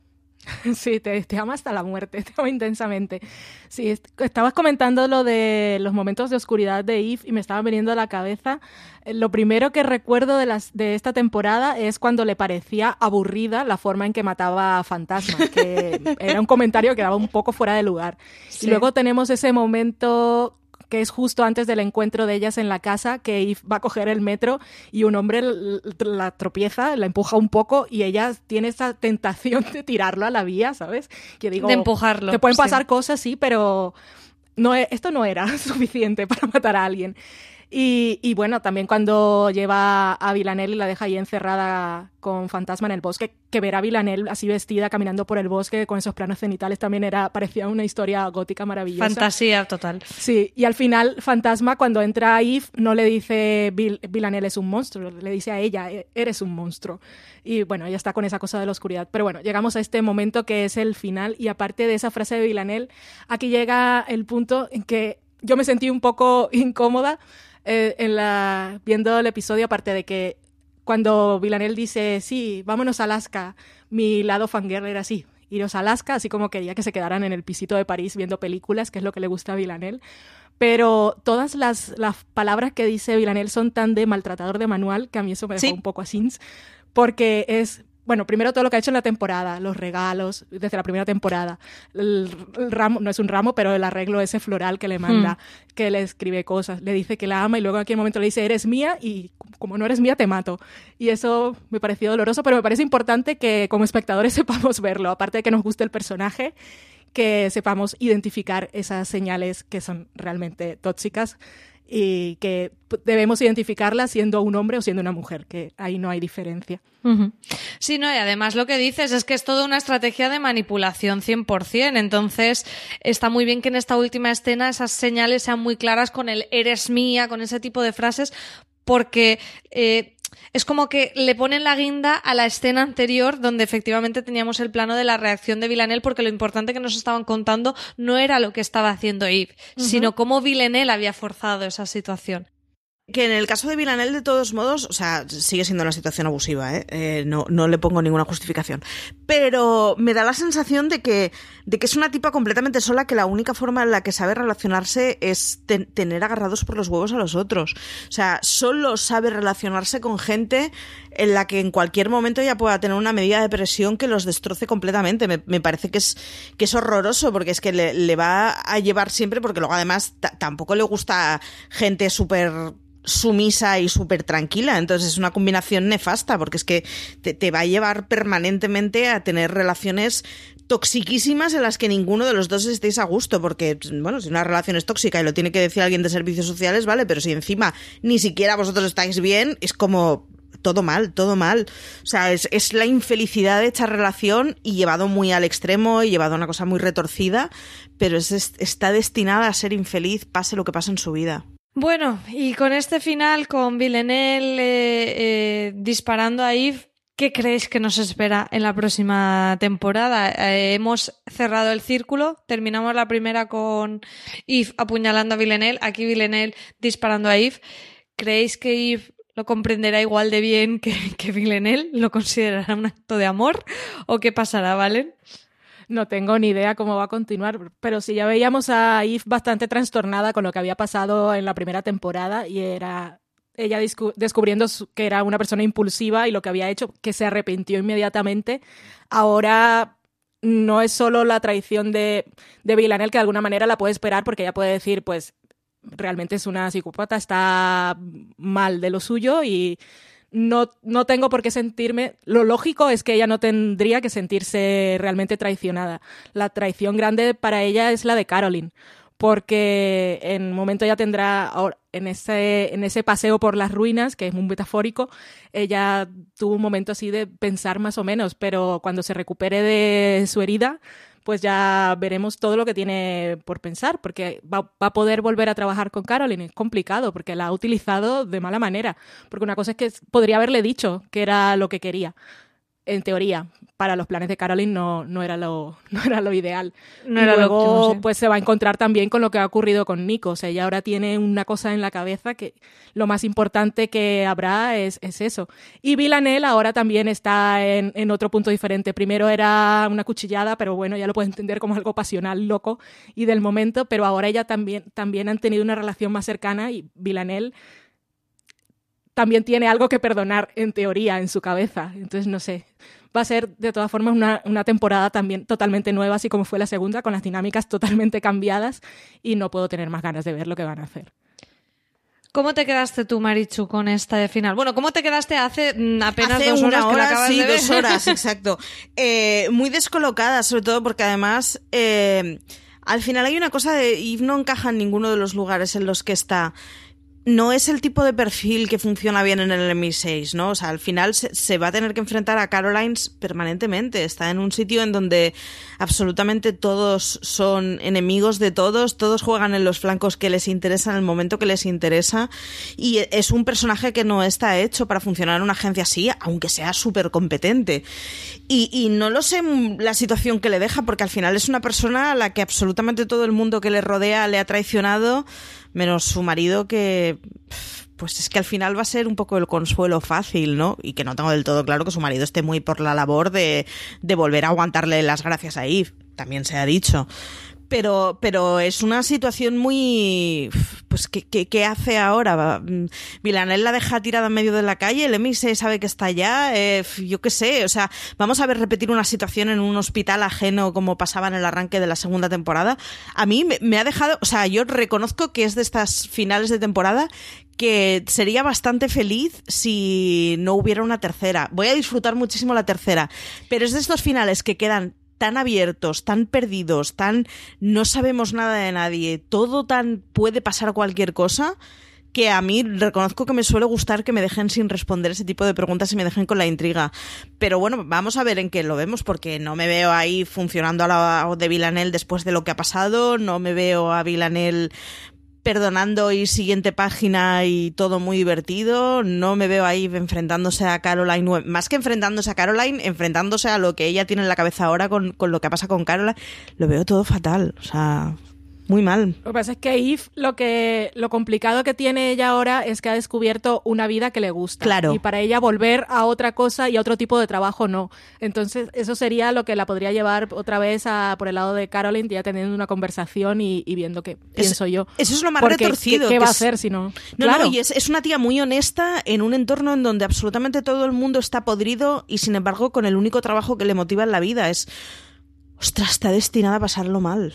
Sí, te, te ama hasta la muerte, te ama intensamente. Sí, est- estabas comentando lo de los momentos de oscuridad de Eve y me estaba viniendo a la cabeza. eh, Lo primero que recuerdo de, las, de esta temporada es cuando le parecía aburrida la forma en que mataba a Fantasma, que era un comentario que daba un poco fuera de lugar. Sí. Y luego tenemos ese momento que es justo antes del encuentro de ellas en la casa, que Eve va a coger el metro y un hombre la tropieza, la empuja un poco y ella tiene esa tentación de tirarlo a la vía, ¿sabes? Que digo, De empujarlo, Te pueden sí. pasar cosas, sí, pero no, e- esto no era suficiente para matar a alguien. Y, y bueno, también cuando lleva a Villanelle y la deja ahí encerrada con Fantasma en el bosque, que ver a Villanelle así vestida caminando por el bosque con esos planos cenitales también era parecía una historia gótica maravillosa. Fantasía total. Sí, y al final Fantasma cuando entra a Eve no le dice Vil Villanelle es un monstruo, le dice a ella "E- eres un monstruo. Y bueno, ella está con esa cosa de la oscuridad. Pero bueno, llegamos a este momento que es el final y aparte de esa frase de Villanelle, aquí llega el punto en que yo me sentí un poco incómoda eh, en la, viendo el episodio, aparte de que cuando Villanelle dice, sí, vámonos a Alaska, mi lado fangirl era así, iros a Alaska, así como quería que se quedaran en el pisito de París viendo películas, que es lo que le gusta a Villanelle. Pero todas las, las palabras que dice Villanelle son tan de maltratador de manual que a mí eso me dejó Sí. un poco así, porque es... Bueno, primero todo lo que ha hecho en la temporada, los regalos desde la primera temporada, el, el ramo, no es un ramo, pero el arreglo ese floral que le manda, que le escribe cosas, le dice que la ama y luego aquí en un momento le dice, eres mía y como no eres mía te mato. Y eso me pareció doloroso, pero me parece importante que como espectadores sepamos verlo, aparte de que nos guste el personaje, que sepamos identificar esas señales que son realmente tóxicas y que debemos identificarlas siendo un hombre o siendo una mujer, que ahí no hay diferencia. Sí, no, y además lo que dices es que es toda una estrategia de manipulación 100%. Entonces, está muy bien que en esta última escena esas señales sean muy claras con el eres mía, con ese tipo de frases, porque eh, es como que le ponen la guinda a la escena anterior donde efectivamente teníamos el plano de la reacción de Villanelle porque lo importante que nos estaban contando no era lo que estaba haciendo Eve, sino cómo Villanelle había forzado esa situación. Que en el caso de Villanelle, de todos modos, o sea, sigue siendo una situación abusiva, ¿eh? Eh, no, no le pongo ninguna justificación. Pero me da la sensación de que, de que es una tipa completamente sola que la única forma en la que sabe relacionarse es ten- tener agarrados por los huevos a los otros. O sea, solo sabe relacionarse con gente en la que en cualquier momento ella pueda tener una medida de presión que los destroce completamente. Me, me parece que es, que es horroroso porque es que le, le va a llevar siempre, porque luego además ta- tampoco le gusta gente súper sumisa y súper tranquila. Entonces es una combinación nefasta porque es que te, va a llevar permanentemente a tener relaciones toxiquísimas en las que ninguno de los dos estéis a gusto, porque, bueno, si una relación es tóxica y lo tiene que decir alguien de servicios sociales, vale, pero si encima ni siquiera vosotros estáis bien, es como todo mal, todo mal. O sea, es, es la infelicidad de esta relación y llevado muy al extremo y llevado a una cosa muy retorcida, pero es- está destinada a ser infeliz pase lo que pase en su vida. Bueno, y con este final, con Villeneuve eh, eh, disparando a Eve, ¿qué creéis que nos espera en la próxima temporada? Eh, hemos cerrado el círculo, terminamos la primera con Eve apuñalando a Villeneuve, aquí Villeneuve disparando a Eve. ¿Creéis que Eve lo comprenderá igual de bien que, que Villeneuve? ¿Lo considerará un acto de amor? ¿O qué pasará, Valen? No tengo ni idea cómo va a continuar, pero sí ya veíamos a Eve bastante trastornada con lo que había pasado en la primera temporada y era ella descubriendo que era una persona impulsiva y lo que había hecho, que se arrepintió inmediatamente. Ahora no es solo la traición de, de Villanelle, que de alguna manera la puede esperar porque ella puede decir, pues realmente es una psicópata, está mal de lo suyo y no, no tengo por qué sentirme. Lo lógico es que ella no tendría que sentirse realmente traicionada. La traición grande para ella es la de Caroline porque en momento ya tendrá, en ese, en ese paseo por las ruinas, que es muy metafórico, ella tuvo un momento así de pensar más o menos, pero cuando se recupere de su herida, pues ya veremos todo lo que tiene por pensar, porque va, va, a poder volver a trabajar con Caroline. Es complicado, porque la ha utilizado de mala manera. Porque una cosa es que podría haberle dicho que era lo que quería, en teoría, para los planes de Caroline no, no, era, lo, no era lo ideal. No y era lo luego, óptimo, sí. pues se va a encontrar también con lo que ha ocurrido con Nico. O sea, ella ahora tiene una cosa en la cabeza que lo más importante que habrá es, es eso. Y Villanelle ahora también está en, en, otro punto diferente. Primero era una cuchillada, pero bueno, ya lo puedes entender como algo pasional, loco y del momento, pero ahora ella también, también han tenido una relación más cercana y Villanelle también tiene algo que perdonar en teoría en su cabeza. Entonces, no sé, va a ser de todas formas una, una, temporada también totalmente nueva, así como fue la segunda, con las dinámicas totalmente cambiadas y no puedo tener más ganas de ver lo que van a hacer. ¿Cómo te quedaste tú, Marichu, con esta de final? Bueno, ¿cómo te quedaste hace mm, apenas hace dos horas una que la hora, acabas sí, de ver? dos horas, exacto. Eh, muy descolocada, sobre todo porque además eh, al final hay una cosa de Eve no encaja en ninguno de los lugares en los que está no es el tipo de perfil que funciona bien en el MI6, ¿no? O sea, al final se, va a tener que enfrentar a Carolines permanentemente. Está en un sitio en donde absolutamente todos son enemigos de todos, todos juegan en los flancos que les interesa en el momento que les interesa y es un personaje que no está hecho para funcionar en una agencia así, aunque sea súper competente. Y, y no lo sé la situación que le deja, porque al final es una persona a la que absolutamente todo el mundo que le rodea le ha traicionado menos su marido que pues es que al final va a ser un poco el consuelo fácil, ¿no? Y que no tengo del todo claro que su marido esté muy por la labor de, volver a aguantarle las gracias a Eve, también se ha dicho. Pero, pero es una situación muy... Pues, ¿qué, qué, qué hace ahora? Villanelle la deja tirada en medio de la calle, el Emi se sabe que está allá, eh, yo qué sé, o sea, vamos a ver repetir una situación en un hospital ajeno como pasaba en el arranque de la segunda temporada. A mí me ha dejado, o sea, yo reconozco que es de estas finales de temporada que sería bastante feliz si no hubiera una tercera. Voy a disfrutar muchísimo la tercera, pero es de estos finales que quedan tan abiertos, tan perdidos, tan no sabemos nada de nadie, todo tan puede pasar cualquier cosa que a mí reconozco que me suele gustar que me dejen sin responder ese tipo de preguntas y me dejen con la intriga. Pero bueno, vamos a ver en qué lo vemos, porque no me veo ahí funcionando a la de Villanelle después de lo que ha pasado, no me veo a Villanelle perdonando y siguiente página y todo muy divertido. No me veo ahí enfrentándose a Caroline, más que enfrentándose a Caroline, enfrentándose a lo que ella tiene en la cabeza ahora con, con lo que pasa con Caroline. Lo veo todo fatal, o sea, muy mal. Lo que pasa es que Eve, lo que lo complicado que tiene ella ahora es que ha descubierto una vida que le gusta. Claro. Y para ella volver a otra cosa y a otro tipo de trabajo no. Entonces, eso sería lo que la podría llevar otra vez a, por el lado de Caroline, ya teniendo una conversación y, y viendo qué pienso yo. Eso es lo más Porque, retorcido. ¿Qué, qué va a hacer si no? No, claro. no, y es, es una tía muy honesta en un entorno en donde absolutamente todo el mundo está podrido y sin embargo con el único trabajo que le motiva en la vida es. Ostras, está destinada a pasarlo mal.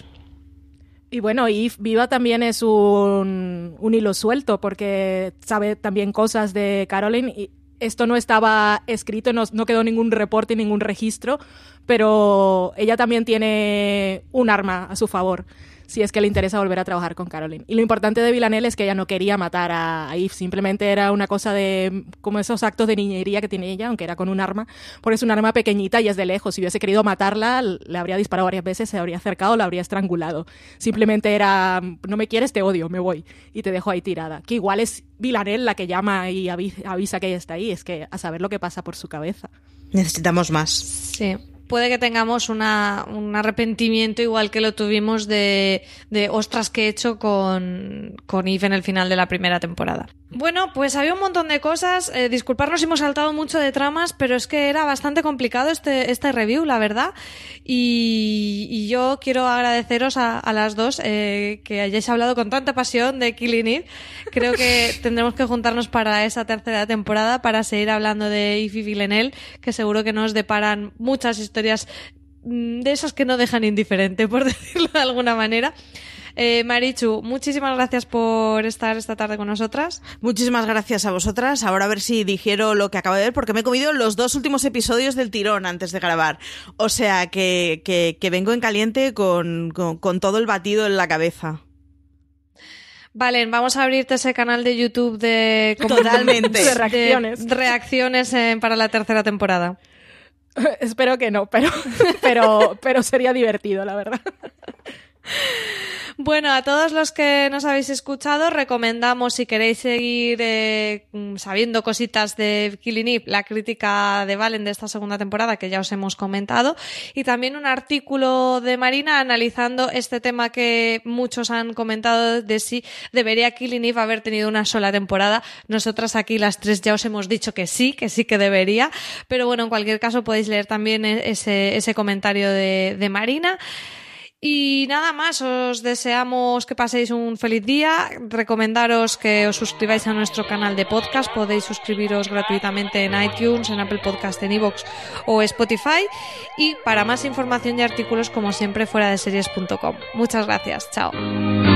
Y bueno, y Viva también es un, hilo suelto porque sabe también cosas de Caroline y esto no estaba escrito, no, no quedó ningún reporte, ningún registro, pero ella también tiene un arma a su favor si es que le interesa volver a trabajar con Caroline. Y lo importante de Villanelle es que ella no quería matar a, a Eve, simplemente era una cosa de como esos actos de niñería que tiene ella, aunque era con un arma, porque es un arma pequeñita y es de lejos. Si hubiese querido matarla, le habría disparado varias veces, se habría acercado, la habría estrangulado. Simplemente era, no me quieres, te odio, me voy. Y te dejo ahí tirada. Que igual es Villanelle la que llama y avisa que ella está ahí, es que a saber lo que pasa por su cabeza. Necesitamos más. Sí puede que tengamos una, un arrepentimiento igual que lo tuvimos de, de ostras que he hecho con, con Eve en el final de la primera temporada. Bueno, pues había un montón de cosas. Eh, disculparnos si hemos saltado mucho de tramas, pero es que era bastante complicado este, este review, la verdad. Y, y yo quiero agradeceros a, a las dos eh, que hayáis hablado con tanta pasión de Killing Eve. Creo que tendremos que juntarnos para esa tercera temporada para seguir hablando de Eve y Villanelle, que seguro que nos deparan muchas historias mm, de esas que no dejan indiferente, por decirlo de alguna manera. Eh, Marichu, muchísimas gracias por estar esta tarde con nosotras. Muchísimas gracias a vosotras. Ahora a ver si digiero lo que acabo de ver, porque me he comido los dos últimos episodios del tirón antes de grabar. O sea que, que, que vengo en caliente con, con, con todo el batido en la cabeza. Vale, vamos a abrirte ese canal de YouTube de... Totalmente. De reacciones. de reacciones eh, para la tercera temporada. Espero que no, pero, pero, pero sería divertido, la verdad. Bueno, a todos los que nos habéis escuchado, recomendamos si queréis seguir eh, sabiendo cositas de Killing Eve, la crítica de Valen de esta segunda temporada que ya os hemos comentado, y también un artículo de Marina analizando este tema que muchos han comentado de si debería Killing Eve haber tenido una sola temporada. Nosotras aquí las tres ya os hemos dicho que sí, que sí que debería, pero bueno, en cualquier caso podéis leer también ese, ese comentario de Marina. Y nada más, os deseamos que paséis un feliz día. Recomendaros que os suscribáis a nuestro canal de podcast. Podéis suscribiros gratuitamente en iTunes, en Apple Podcast, en iVoox o Spotify. Y para más información y artículos, como siempre, fuera de series.com. Muchas gracias. Chao.